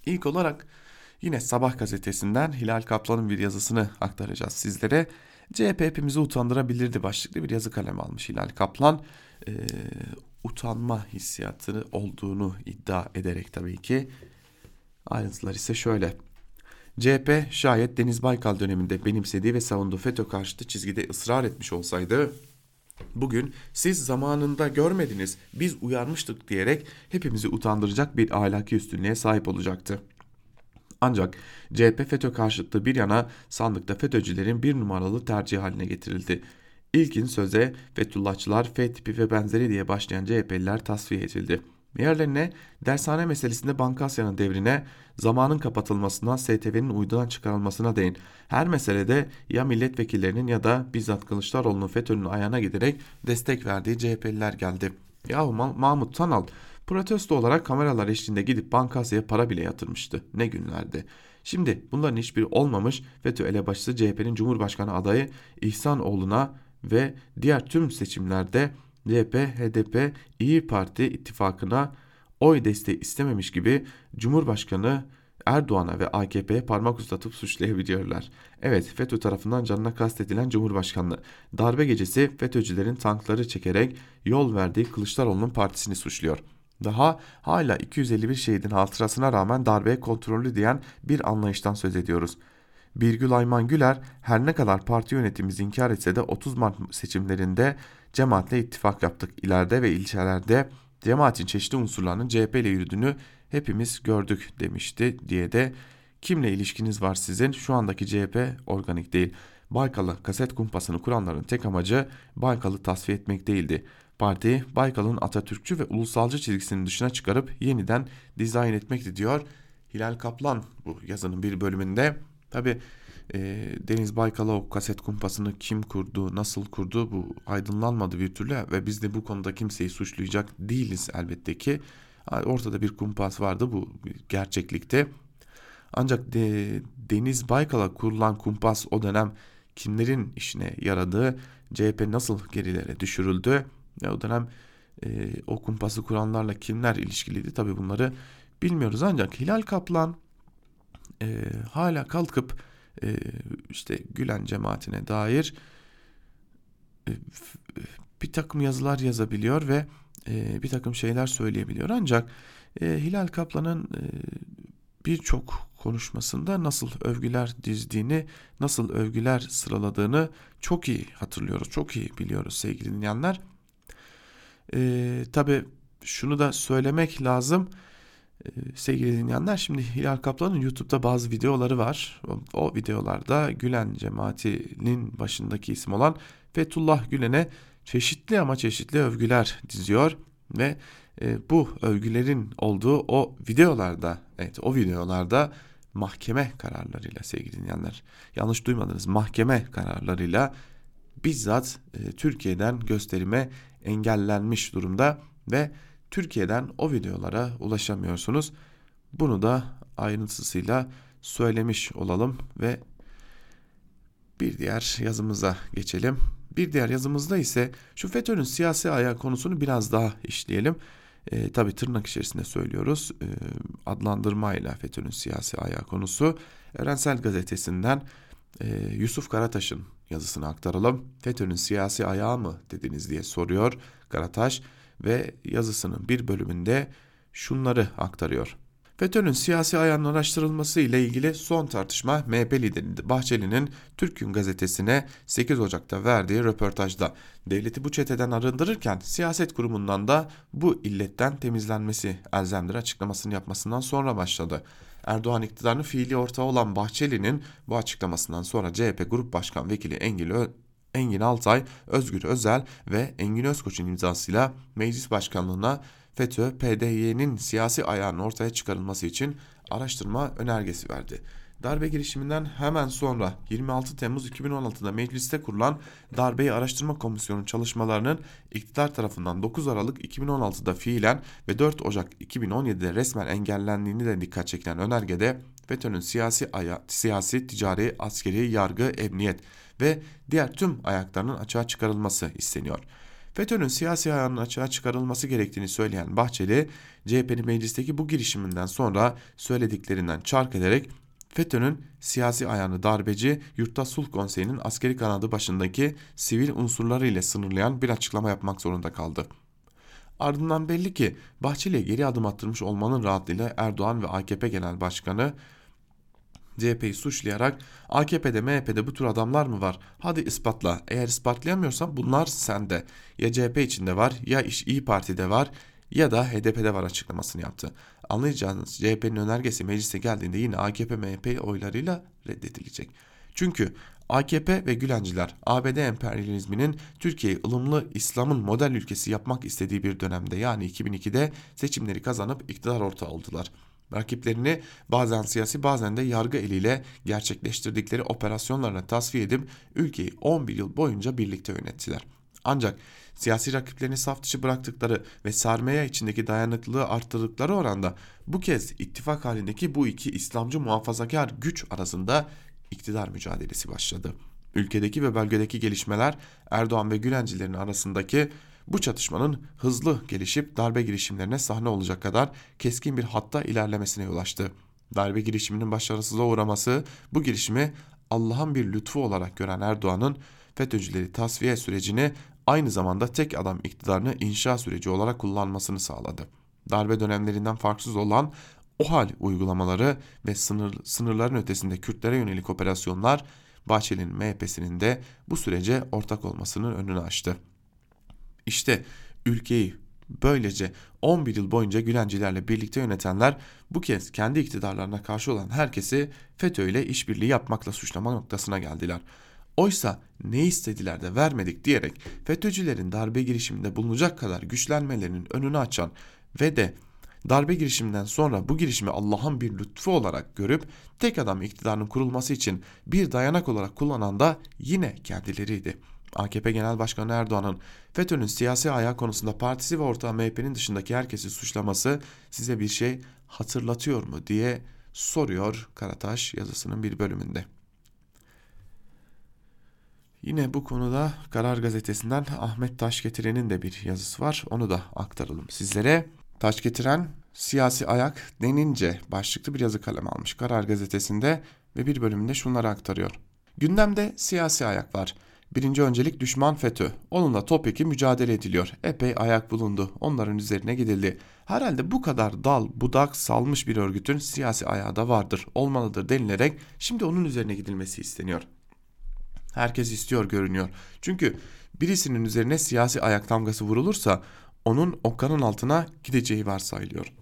İlk olarak yine Sabah gazetesinden Hilal Kaplan'ın bir yazısını aktaracağız sizlere. CHP hepimizi utandırabilirdi başlıklı bir yazı kalemi almış Hilal Kaplan. Ee, utanma hissiyatı olduğunu iddia ederek tabii ki. Ayrıntılar ise şöyle. CHP şayet Deniz Baykal döneminde benimsediği ve savunduğu FETÖ karşıtı çizgide ısrar etmiş olsaydı Bugün siz zamanında görmediniz biz uyarmıştık diyerek hepimizi utandıracak bir ahlaki üstünlüğe sahip olacaktı. Ancak CHP FETÖ karşıtlığı bir yana sandıkta FETÖ'cülerin bir numaralı tercih haline getirildi. İlkin söze Fethullahçılar, F tipi ve benzeri diye başlayan CHP'liler tasfiye edildi. Yerlerine dershane meselesinde Bankasya'nın devrine, zamanın kapatılmasına, STV'nin uydudan çıkarılmasına değin. Her meselede ya milletvekillerinin ya da bizzat Kılıçdaroğlu'nun FETÖ'nün ayağına giderek destek verdiği CHP'liler geldi. Yahu Mahmut Tanal protesto olarak kameralar eşliğinde gidip Bankasya'ya para bile yatırmıştı. Ne günlerdi. Şimdi bunların hiçbiri olmamış FETÖ elebaşısı CHP'nin Cumhurbaşkanı adayı İhsanoğlu'na ve diğer tüm seçimlerde CHP, HDP, İyi Parti ittifakına oy desteği istememiş gibi Cumhurbaşkanı Erdoğan'a ve AKP'ye parmak uzatıp suçlayabiliyorlar. Evet FETÖ tarafından canına kastedilen Cumhurbaşkanlığı darbe gecesi FETÖ'cülerin tankları çekerek yol verdiği Kılıçdaroğlu'nun partisini suçluyor. Daha hala 251 şehidin hatırasına rağmen darbeye kontrollü diyen bir anlayıştan söz ediyoruz. Birgül Ayman Güler her ne kadar parti yönetimimizi inkar etse de 30 Mart seçimlerinde cemaatle ittifak yaptık. İleride ve ilçelerde cemaatin çeşitli unsurlarının CHP ile yürüdüğünü hepimiz gördük demişti diye de kimle ilişkiniz var sizin şu andaki CHP organik değil. Baykal'ı kaset kumpasını kuranların tek amacı Baykal'ı tasfiye etmek değildi. Parti Baykal'ın Atatürkçü ve ulusalcı çizgisinin dışına çıkarıp yeniden dizayn etmekti diyor. Hilal Kaplan bu yazının bir bölümünde. Tabi e, Deniz Baykal'a o kaset kumpasını kim kurdu, nasıl kurdu bu aydınlanmadı bir türlü ve biz de bu konuda kimseyi suçlayacak değiliz elbette ki. Ortada bir kumpas vardı bu gerçeklikte. Ancak de, Deniz Baykal'a kurulan kumpas o dönem kimlerin işine yaradığı CHP nasıl gerilere düşürüldü ve o dönem e, o kumpası kuranlarla kimler ilişkiliydi? Tabi bunları bilmiyoruz. Ancak Hilal Kaplan e, hala kalkıp e, işte Gülen cemaatine dair e, bir takım yazılar yazabiliyor ve e, bir takım şeyler söyleyebiliyor. Ancak e, Hilal Kaplan'ın e, birçok konuşmasında nasıl övgüler dizdiğini, nasıl övgüler sıraladığını çok iyi hatırlıyoruz, çok iyi biliyoruz sevgili dinleyenler. Ee, Tabi şunu da söylemek lazım ee, sevgili dinleyenler. Şimdi Hilal Kaplan'ın YouTube'da bazı videoları var. O videolarda Gülen cemaatinin başındaki isim olan Fethullah Gülen'e çeşitli ama çeşitli övgüler diziyor ve e, bu övgülerin olduğu o videolarda evet o videolarda mahkeme kararlarıyla sevgili dinleyenler yanlış duymadınız mahkeme kararlarıyla bizzat e, Türkiye'den gösterime engellenmiş durumda ve Türkiye'den o videolara ulaşamıyorsunuz. Bunu da ayrıntısıyla söylemiş olalım ve bir diğer yazımıza geçelim. Bir diğer yazımızda ise şu FETÖ'nün siyasi ayağı konusunu biraz daha işleyelim. E, tabii tırnak içerisinde söylüyoruz. E, adlandırmayla FETÖ'nün siyasi ayağı konusu. Evrensel Gazetesi'nden e, Yusuf Karataş'ın yazısını aktaralım. FETÖ'nün siyasi ayağı mı dediniz diye soruyor Karataş ve yazısının bir bölümünde şunları aktarıyor. FETÖ'nün siyasi ayağının araştırılması ile ilgili son tartışma MHP lideri Bahçeli'nin Türk Gün gazetesine 8 Ocak'ta verdiği röportajda devleti bu çeteden arındırırken siyaset kurumundan da bu illetten temizlenmesi elzemdir açıklamasını yapmasından sonra başladı. Erdoğan iktidarının fiili ortağı olan Bahçeli'nin bu açıklamasından sonra CHP Grup Başkan Vekili Engin, Ö Engin Altay, Özgür Özel ve Engin Özkoç'un imzasıyla meclis başkanlığına FETÖ, PDY'nin siyasi ayağının ortaya çıkarılması için araştırma önergesi verdi. Darbe girişiminden hemen sonra 26 Temmuz 2016'da mecliste kurulan Darbeyi Araştırma Komisyonu çalışmalarının iktidar tarafından 9 Aralık 2016'da fiilen ve 4 Ocak 2017'de resmen engellendiğini de dikkat çekilen önergede FETÖ'nün siyasi, aya, siyasi, ticari, askeri, yargı, emniyet ve diğer tüm ayaklarının açığa çıkarılması isteniyor. FETÖ'nün siyasi ayağının açığa çıkarılması gerektiğini söyleyen Bahçeli, CHP'nin meclisteki bu girişiminden sonra söylediklerinden çark ederek FETÖ'nün siyasi ayağını darbeci Yurttaş Sulh Konseyi'nin askeri kanadı başındaki sivil unsurları ile sınırlayan bir açıklama yapmak zorunda kaldı. Ardından belli ki Bahçeli'ye geri adım attırmış olmanın rahatlığıyla Erdoğan ve AKP Genel Başkanı CHP'yi suçlayarak AKP'de MHP'de bu tür adamlar mı var? Hadi ispatla. Eğer ispatlayamıyorsan bunlar sende. Ya CHP içinde var ya İyi Parti'de var ya da HDP'de var açıklamasını yaptı. Anlayacağınız CHP'nin önergesi meclise geldiğinde yine AKP MHP oylarıyla reddedilecek. Çünkü AKP ve Gülenciler ABD emperyalizminin Türkiye'yi ılımlı İslam'ın model ülkesi yapmak istediği bir dönemde yani 2002'de seçimleri kazanıp iktidar ortağı oldular. Rakiplerini bazen siyasi bazen de yargı eliyle gerçekleştirdikleri operasyonlarına tasfiye edip ülkeyi 11 yıl boyunca birlikte yönettiler. Ancak siyasi rakiplerini saf dışı bıraktıkları ve sermaye içindeki dayanıklılığı arttırdıkları oranda bu kez ittifak halindeki bu iki İslamcı muhafazakar güç arasında iktidar mücadelesi başladı. Ülkedeki ve bölgedeki gelişmeler Erdoğan ve Gülencilerin arasındaki bu çatışmanın hızlı gelişip darbe girişimlerine sahne olacak kadar keskin bir hatta ilerlemesine yol açtı. Darbe girişiminin başarısızlığa uğraması bu girişimi Allah'ın bir lütfu olarak gören Erdoğan'ın FETÖ'cüleri tasfiye sürecini aynı zamanda tek adam iktidarını inşa süreci olarak kullanmasını sağladı. Darbe dönemlerinden farksız olan o hal uygulamaları ve sınır, sınırların ötesinde Kürtlere yönelik operasyonlar Bahçeli'nin MHP'sinin de bu sürece ortak olmasının önünü açtı. İşte ülkeyi böylece 11 yıl boyunca Gülencilerle birlikte yönetenler bu kez kendi iktidarlarına karşı olan herkesi FETÖ ile işbirliği yapmakla suçlama noktasına geldiler. Oysa ne istediler de vermedik diyerek FETÖ'cülerin darbe girişiminde bulunacak kadar güçlenmelerinin önünü açan ve de darbe girişiminden sonra bu girişimi Allah'ın bir lütfu olarak görüp tek adam iktidarının kurulması için bir dayanak olarak kullanan da yine kendileriydi. AKP Genel Başkanı Erdoğan'ın FETÖ'nün siyasi ayağı konusunda partisi ve ortağı MHP'nin dışındaki herkesi suçlaması size bir şey hatırlatıyor mu diye soruyor Karataş yazısının bir bölümünde. Yine bu konuda Karar Gazetesi'nden Ahmet Taşgetiren'in de bir yazısı var. Onu da aktaralım sizlere. Taşgetiren siyasi ayak denince başlıklı bir yazı kalem almış Karar Gazetesi'nde ve bir bölümünde şunları aktarıyor. Gündemde siyasi ayak var. Birinci öncelik düşman FETÖ. Onunla topyekun mücadele ediliyor. Epey ayak bulundu. Onların üzerine gidildi. Herhalde bu kadar dal, budak salmış bir örgütün siyasi ayağı da vardır, olmalıdır denilerek şimdi onun üzerine gidilmesi isteniyor. Herkes istiyor görünüyor. Çünkü birisinin üzerine siyasi ayak damgası vurulursa onun okkanın altına gideceği varsayılıyor.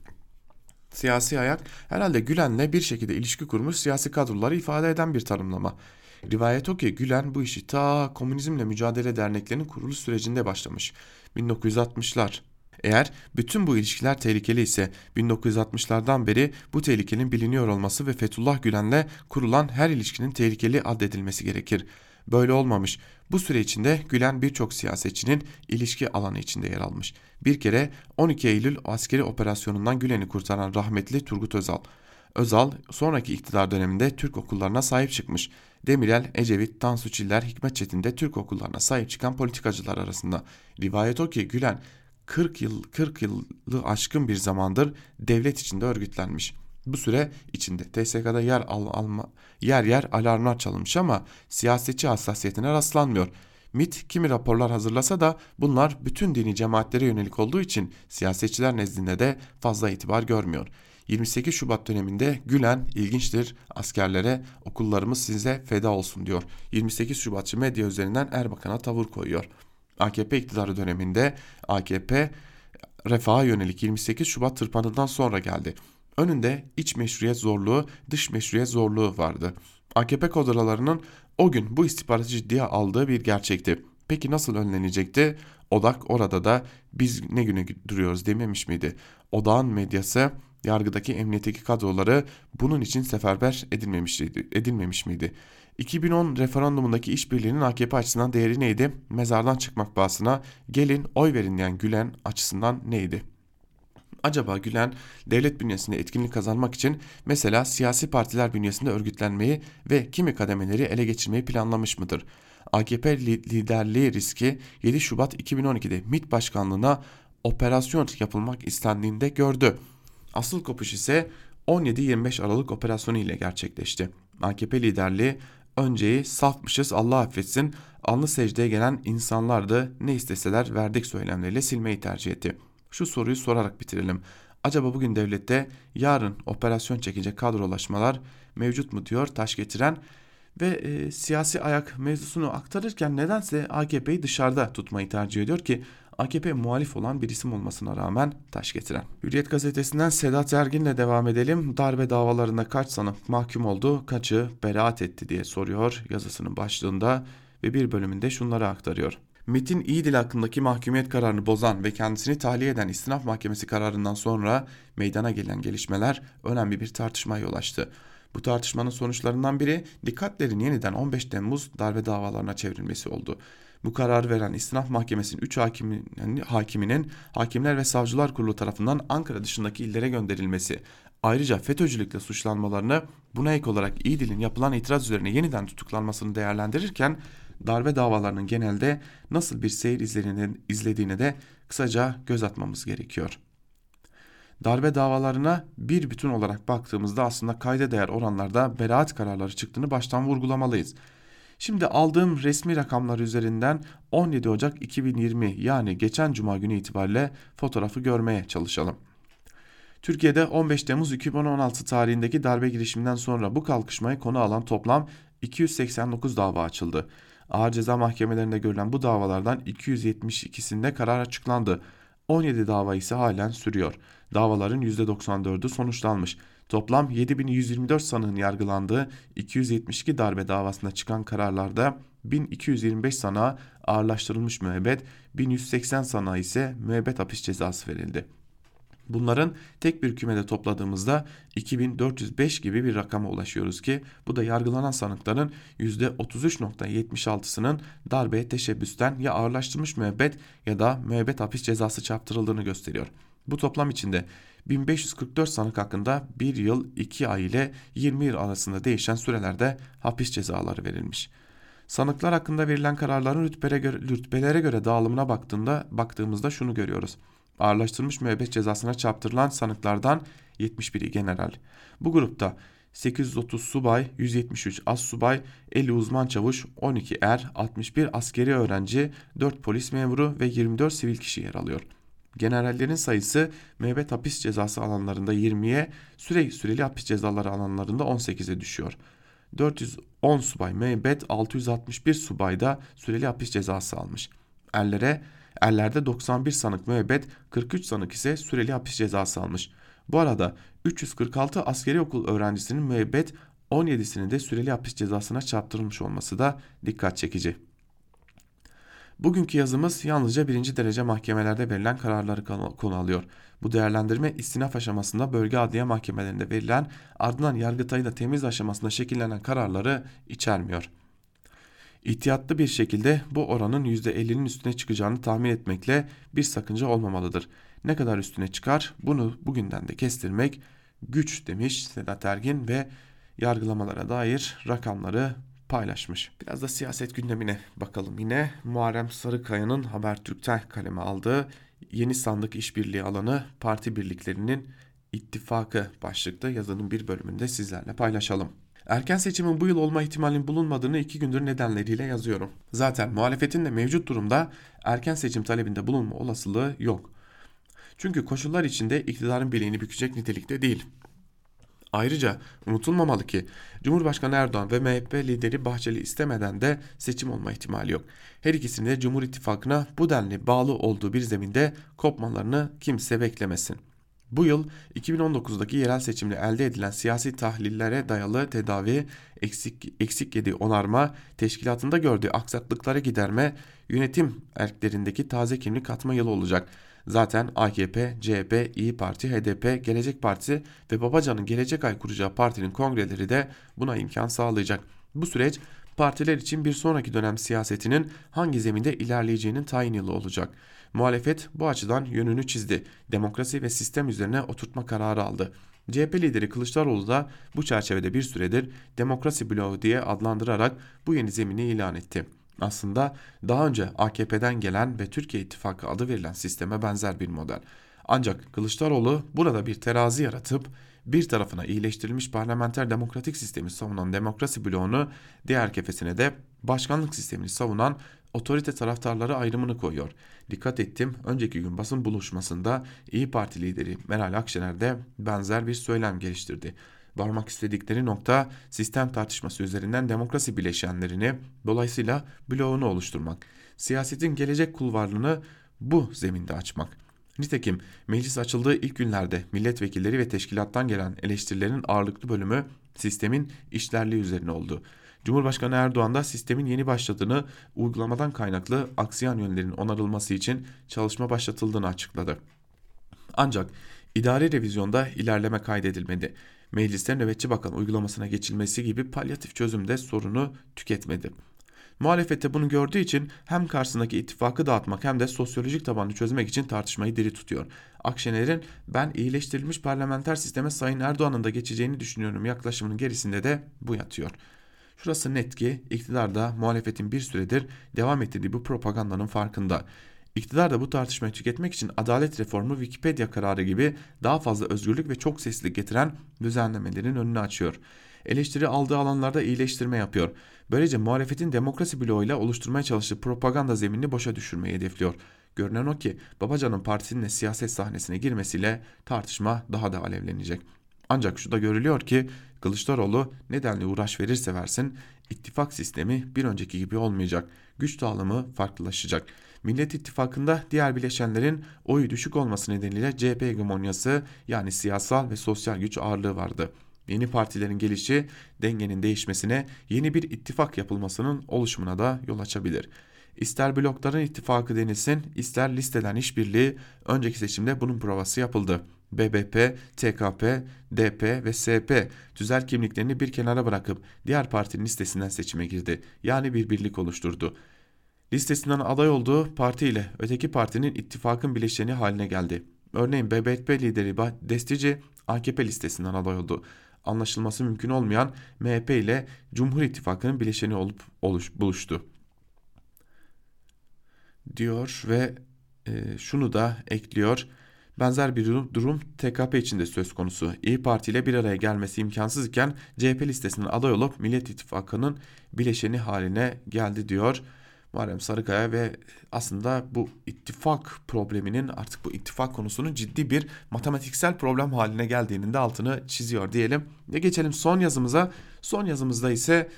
Siyasi ayak herhalde Gülen'le bir şekilde ilişki kurmuş siyasi kadroları ifade eden bir tanımlama. Rivayet o ki Gülen bu işi ta Komünizmle Mücadele Derneklerinin kuruluş sürecinde başlamış. 1960'lar. Eğer bütün bu ilişkiler tehlikeli ise 1960'lardan beri bu tehlikenin biliniyor olması ve Fethullah Gülen'le kurulan her ilişkinin tehlikeli addedilmesi gerekir. Böyle olmamış. Bu süre içinde Gülen birçok siyasetçinin ilişki alanı içinde yer almış. Bir kere 12 Eylül askeri operasyonundan Gülen'i kurtaran rahmetli Turgut Özal. Özal sonraki iktidar döneminde Türk okullarına sahip çıkmış. Demirel, Ecevit, Tansu Çiller, Hikmet Çetin de Türk okullarına sahip çıkan politikacılar arasında. Rivayet o ki Gülen 40 yıl 40 yılı aşkın bir zamandır devlet içinde örgütlenmiş. Bu süre içinde TSK'da yer al, alma, yer yer alarmlar çalınmış ama siyasetçi hassasiyetine rastlanmıyor. MIT kimi raporlar hazırlasa da bunlar bütün dini cemaatlere yönelik olduğu için siyasetçiler nezdinde de fazla itibar görmüyor. 28 Şubat döneminde Gülen ilginçtir askerlere okullarımız size feda olsun diyor. 28 Şubatçı medya üzerinden Erbakan'a tavır koyuyor. AKP iktidarı döneminde AKP refaha yönelik 28 Şubat tırpanından sonra geldi. Önünde iç meşruiyet zorluğu, dış meşruiyet zorluğu vardı. AKP kodralarının o gün bu istihbaratı ciddiye aldığı bir gerçekti. Peki nasıl önlenecekti? Odak orada da biz ne güne duruyoruz dememiş miydi? Odağın medyası yargıdaki emniyetteki kadroları bunun için seferber edilmemiş, edilmemiş miydi? 2010 referandumundaki işbirliğinin AKP açısından değeri neydi? Mezardan çıkmak bahsına gelin oy verin diyen Gülen açısından neydi? Acaba Gülen devlet bünyesinde etkinlik kazanmak için mesela siyasi partiler bünyesinde örgütlenmeyi ve kimi kademeleri ele geçirmeyi planlamış mıdır? AKP liderliği riski 7 Şubat 2012'de MİT başkanlığına operasyon yapılmak istendiğinde gördü. Asıl kopuş ise 17-25 Aralık operasyonu ile gerçekleşti. AKP liderliği önceyi safmışız Allah affetsin alnı secdeye gelen insanlardı ne isteseler verdik söylemleriyle silmeyi tercih etti. Şu soruyu sorarak bitirelim. Acaba bugün devlette yarın operasyon çekecek kadrolaşmalar mevcut mu diyor taş getiren ve e, siyasi ayak mevzusunu aktarırken nedense AKP'yi dışarıda tutmayı tercih ediyor ki AKP muhalif olan bir isim olmasına rağmen taş getiren. Hürriyet gazetesinden Sedat Ergin'le devam edelim. Darbe davalarında kaç sanık mahkum oldu, kaçı beraat etti diye soruyor yazısının başlığında ve bir bölümünde şunları aktarıyor. Metin İyidil hakkındaki mahkumiyet kararını bozan ve kendisini tahliye eden istinaf mahkemesi kararından sonra meydana gelen gelişmeler önemli bir tartışmaya yol açtı. Bu tartışmanın sonuçlarından biri dikkatlerin yeniden 15 Temmuz darbe davalarına çevrilmesi oldu. Bu kararı veren İstinaf Mahkemesi'nin 3 hakiminin, hakiminin Hakimler ve Savcılar Kurulu tarafından Ankara dışındaki illere gönderilmesi, ayrıca FETÖ'cülükle suçlanmalarını buna ek olarak İdil'in yapılan itiraz üzerine yeniden tutuklanmasını değerlendirirken darbe davalarının genelde nasıl bir seyir izlediğine, de kısaca göz atmamız gerekiyor. Darbe davalarına bir bütün olarak baktığımızda aslında kayda değer oranlarda beraat kararları çıktığını baştan vurgulamalıyız. Şimdi aldığım resmi rakamlar üzerinden 17 Ocak 2020 yani geçen cuma günü itibariyle fotoğrafı görmeye çalışalım. Türkiye'de 15 Temmuz 2016 tarihindeki darbe girişiminden sonra bu kalkışmayı konu alan toplam 289 dava açıldı. Ağır ceza mahkemelerinde görülen bu davalardan 272'sinde karar açıklandı. 17 dava ise halen sürüyor. Davaların %94'ü sonuçlanmış. Toplam 7124 sanığın yargılandığı 272 darbe davasında çıkan kararlarda 1225 sanığa ağırlaştırılmış müebbet, 1180 sanığa ise müebbet hapis cezası verildi. Bunların tek bir kümede topladığımızda 2405 gibi bir rakama ulaşıyoruz ki bu da yargılanan sanıkların %33.76'sının darbeye teşebbüsten ya ağırlaştırılmış müebbet ya da müebbet hapis cezası çarptırıldığını gösteriyor. Bu toplam içinde 1544 sanık hakkında 1 yıl 2 ay ile 20 yıl arasında değişen sürelerde hapis cezaları verilmiş. Sanıklar hakkında verilen kararların rütbelere göre, rütbelere göre dağılımına baktığında, baktığımızda şunu görüyoruz. Ağırlaştırılmış müebbet cezasına çarptırılan sanıklardan 71'i general. Bu grupta 830 subay, 173 as subay, 50 uzman çavuş, 12 er, 61 askeri öğrenci, 4 polis memuru ve 24 sivil kişi yer alıyor. Generallerin sayısı müebbet hapis cezası alanlarında 20'ye, süre süreli hapis cezaları alanlarında 18'e düşüyor. 410 subay müebbet, 661 subay da süreli hapis cezası almış. Erlere erlerde 91 sanık müebbet, 43 sanık ise süreli hapis cezası almış. Bu arada 346 askeri okul öğrencisinin müebbet 17'sinin de süreli hapis cezasına çarptırılmış olması da dikkat çekici. Bugünkü yazımız yalnızca birinci derece mahkemelerde verilen kararları konu alıyor. Bu değerlendirme istinaf aşamasında bölge adliye mahkemelerinde verilen ardından yargıtayla temiz aşamasında şekillenen kararları içermiyor. İhtiyatlı bir şekilde bu oranın %50'nin üstüne çıkacağını tahmin etmekle bir sakınca olmamalıdır. Ne kadar üstüne çıkar bunu bugünden de kestirmek güç demiş Sedat Ergin ve yargılamalara dair rakamları paylaşmış. Biraz da siyaset gündemine bakalım yine. Muharrem Sarıkaya'nın Habertürk'ten kaleme aldığı yeni sandık işbirliği alanı parti birliklerinin ittifakı başlıklı yazının bir bölümünde sizlerle paylaşalım. Erken seçimin bu yıl olma ihtimalinin bulunmadığını iki gündür nedenleriyle yazıyorum. Zaten muhalefetin de mevcut durumda erken seçim talebinde bulunma olasılığı yok. Çünkü koşullar içinde iktidarın bileğini bükecek nitelikte değil. Ayrıca unutulmamalı ki Cumhurbaşkanı Erdoğan ve MHP lideri Bahçeli istemeden de seçim olma ihtimali yok. Her ikisinin de Cumhur İttifakı'na bu denli bağlı olduğu bir zeminde kopmalarını kimse beklemesin. Bu yıl 2019'daki yerel seçimde elde edilen siyasi tahlillere dayalı tedavi, eksik, eksik yedi onarma, teşkilatında gördüğü aksaklıkları giderme, yönetim erklerindeki taze kimlik katma yılı olacak. Zaten AKP, CHP, İyi Parti, HDP, Gelecek Partisi ve Babacan'ın Gelecek Ay kuracağı partinin kongreleri de buna imkan sağlayacak. Bu süreç partiler için bir sonraki dönem siyasetinin hangi zeminde ilerleyeceğinin tayin yılı olacak. Muhalefet bu açıdan yönünü çizdi. Demokrasi ve sistem üzerine oturtma kararı aldı. CHP lideri Kılıçdaroğlu da bu çerçevede bir süredir demokrasi bloğu diye adlandırarak bu yeni zemini ilan etti. Aslında daha önce AKP'den gelen ve Türkiye İttifakı adı verilen sisteme benzer bir model. Ancak Kılıçdaroğlu burada bir terazi yaratıp bir tarafına iyileştirilmiş parlamenter demokratik sistemi savunan demokrasi bloğunu diğer kefesine de başkanlık sistemini savunan otorite taraftarları ayrımını koyuyor. Dikkat ettim önceki gün basın buluşmasında İyi Parti lideri Meral Akşener de benzer bir söylem geliştirdi. Varmak istedikleri nokta sistem tartışması üzerinden demokrasi bileşenlerini dolayısıyla bloğunu oluşturmak. Siyasetin gelecek kulvarlığını bu zeminde açmak. Nitekim meclis açıldığı ilk günlerde milletvekilleri ve teşkilattan gelen eleştirilerin ağırlıklı bölümü sistemin işlerliği üzerine oldu. Cumhurbaşkanı Erdoğan da sistemin yeni başladığını, uygulamadan kaynaklı aksiyon yönlerin onarılması için çalışma başlatıldığını açıkladı. Ancak idari revizyonda ilerleme kaydedilmedi. Mecliste nöbetçi bakan uygulamasına geçilmesi gibi palyatif çözümde sorunu tüketmedi. Muhalefette bunu gördüğü için hem karşısındaki ittifakı dağıtmak hem de sosyolojik tabanını çözmek için tartışmayı diri tutuyor. Akşener'in ben iyileştirilmiş parlamenter sisteme Sayın Erdoğan'ın da geçeceğini düşünüyorum yaklaşımının gerisinde de bu yatıyor. Şurası net ki iktidar da muhalefetin bir süredir devam ettirdiği bu propagandanın farkında. İktidar da bu tartışmayı tüketmek için adalet reformu Wikipedia kararı gibi daha fazla özgürlük ve çok seslilik getiren düzenlemelerin önünü açıyor. Eleştiri aldığı alanlarda iyileştirme yapıyor. Böylece muhalefetin demokrasi bloğuyla oluşturmaya çalıştığı propaganda zeminini boşa düşürmeyi hedefliyor. Görünen o ki Babacan'ın partisinin de siyaset sahnesine girmesiyle tartışma daha da alevlenecek. Ancak şu da görülüyor ki Kılıçdaroğlu nedenle uğraş verirse versin ittifak sistemi bir önceki gibi olmayacak. Güç dağılımı farklılaşacak. Millet İttifakı'nda diğer bileşenlerin oyu düşük olması nedeniyle CHP hegemonyası yani siyasal ve sosyal güç ağırlığı vardı. Yeni partilerin gelişi dengenin değişmesine, yeni bir ittifak yapılmasının oluşumuna da yol açabilir. İster blokların ittifakı denilsin, ister listeden işbirliği, önceki seçimde bunun provası yapıldı. BBP, TKP, DP ve SP tüzel kimliklerini bir kenara bırakıp diğer partinin listesinden seçime girdi. Yani bir birlik oluşturdu. Listesinden aday olduğu parti ile öteki partinin ittifakın bileşeni haline geldi. Örneğin BBP lideri Destici AKP listesinden aday oldu. anlaşılması mümkün olmayan MHP ile Cumhur İttifakı'nın bileşeni olup oluş, buluştu. Diyor ve e, şunu da ekliyor. Benzer bir durum, TKP içinde söz konusu. İyi Parti ile bir araya gelmesi imkansız iken CHP listesinin aday olup Millet İttifakı'nın bileşeni haline geldi diyor. Muharrem Sarıkaya ve aslında bu ittifak probleminin artık bu ittifak konusunun ciddi bir matematiksel problem haline geldiğinin de altını çiziyor diyelim. Ve geçelim son yazımıza. Son yazımızda ise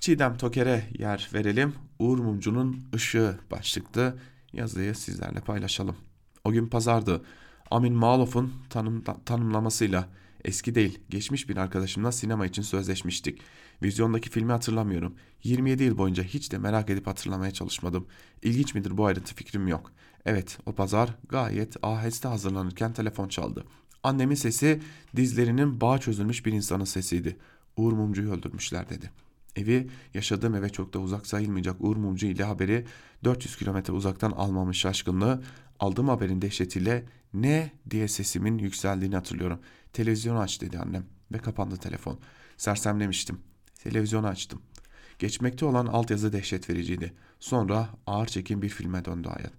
Çiğdem Toker'e yer verelim. Uğur Mumcu'nun ışığı başlıklı yazıyı sizlerle paylaşalım. O gün pazardı. Amin Malof'un tanım, tanımlamasıyla eski değil geçmiş bir arkadaşımla sinema için sözleşmiştik. Vizyondaki filmi hatırlamıyorum. 27 yıl boyunca hiç de merak edip hatırlamaya çalışmadım. İlginç midir bu ayrıntı fikrim yok. Evet o pazar gayet aheste hazırlanırken telefon çaldı. Annemin sesi dizlerinin bağ çözülmüş bir insanın sesiydi. Uğur Mumcu'yu öldürmüşler dedi. Evi yaşadığım eve çok da uzak sayılmayacak Uğur Mumcu ile haberi 400 kilometre uzaktan almamış şaşkınlığı aldığım haberin dehşetiyle ne diye sesimin yükseldiğini hatırlıyorum. Televizyonu aç dedi annem ve kapandı telefon. Sersemlemiştim. Televizyonu açtım. Geçmekte olan altyazı dehşet vericiydi. Sonra ağır çekim bir filme döndü hayat.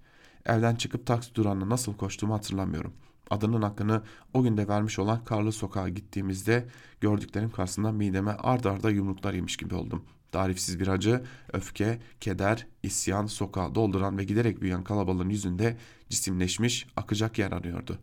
Evden çıkıp taksi durağına nasıl koştuğumu hatırlamıyorum. Adının hakkını o günde vermiş olan Karlı Sokağa gittiğimizde gördüklerim karşısında mideme ard arda yumruklar yemiş gibi oldum. Tarifsiz bir acı, öfke, keder, isyan sokağı dolduran ve giderek büyüyen kalabalığın yüzünde cisimleşmiş, akacak yer arıyordu.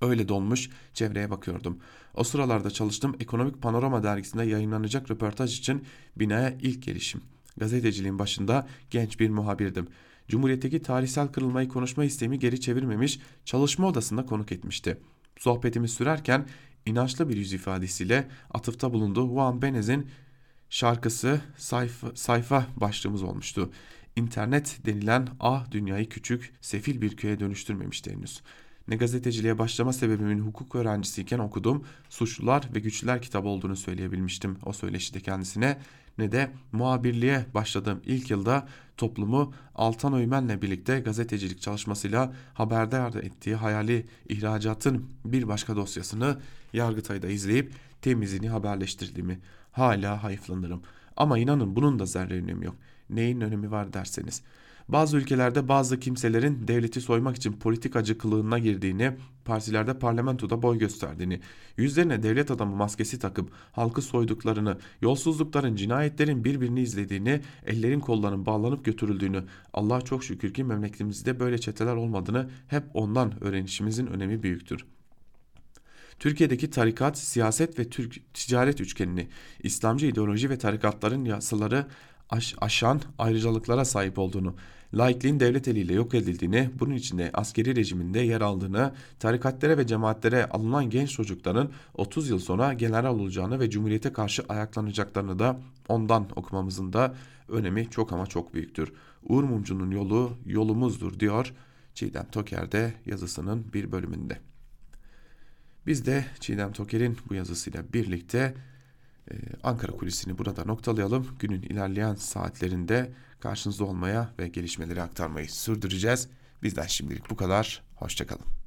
Öyle dolmuş çevreye bakıyordum. O sıralarda çalıştığım Ekonomik Panorama dergisinde yayınlanacak röportaj için binaya ilk gelişim. Gazeteciliğin başında genç bir muhabirdim. Cumhuriyetteki tarihsel kırılmayı konuşma isteğimi geri çevirmemiş, çalışma odasında konuk etmişti. Sohbetimiz sürerken inançlı bir yüz ifadesiyle atıfta bulunduğu Juan Benez'in şarkısı sayfa, sayfa başlığımız olmuştu. İnternet denilen ah dünyayı küçük, sefil bir köye dönüştürmemişti henüz. Ne gazeteciliğe başlama sebebimin hukuk öğrencisiyken okudum, Suçlular ve Güçlüler kitabı olduğunu söyleyebilmiştim o söyleşide kendisine ne de muhabirliğe başladığım ilk yılda toplumu Altan Öymen'le birlikte gazetecilik çalışmasıyla haberdar ettiği hayali ihracatın bir başka dosyasını Yargıtay'da izleyip temizini haberleştirdiğimi hala hayıflanırım. Ama inanın bunun da zerre önemi yok. Neyin önemi var derseniz. Bazı ülkelerde bazı kimselerin devleti soymak için politikacı kılığına girdiğini, partilerde parlamentoda boy gösterdiğini, yüzlerine devlet adamı maskesi takıp halkı soyduklarını, yolsuzlukların, cinayetlerin birbirini izlediğini, ellerin kollarının bağlanıp götürüldüğünü, Allah'a çok şükür ki memleketimizde böyle çeteler olmadığını hep ondan öğrenişimizin önemi büyüktür. Türkiye'deki tarikat, siyaset ve Türk ticaret üçgenini, İslamcı ideoloji ve tarikatların yasaları aş aşan ayrıcalıklara sahip olduğunu, laikliğin devlet eliyle yok edildiğini, bunun içinde askeri rejiminde yer aldığını, tarikatlere ve cemaatlere alınan genç çocukların 30 yıl sonra general olacağını ve cumhuriyete karşı ayaklanacaklarını da ondan okumamızın da önemi çok ama çok büyüktür. Uğur Mumcu'nun yolu yolumuzdur diyor Çiğdem Toker de yazısının bir bölümünde. Biz de Çiğdem Toker'in bu yazısıyla birlikte ee, Ankara kulisini burada noktalayalım. Günün ilerleyen saatlerinde karşınızda olmaya ve gelişmeleri aktarmayı sürdüreceğiz. Bizden şimdilik bu kadar. Hoşçakalın.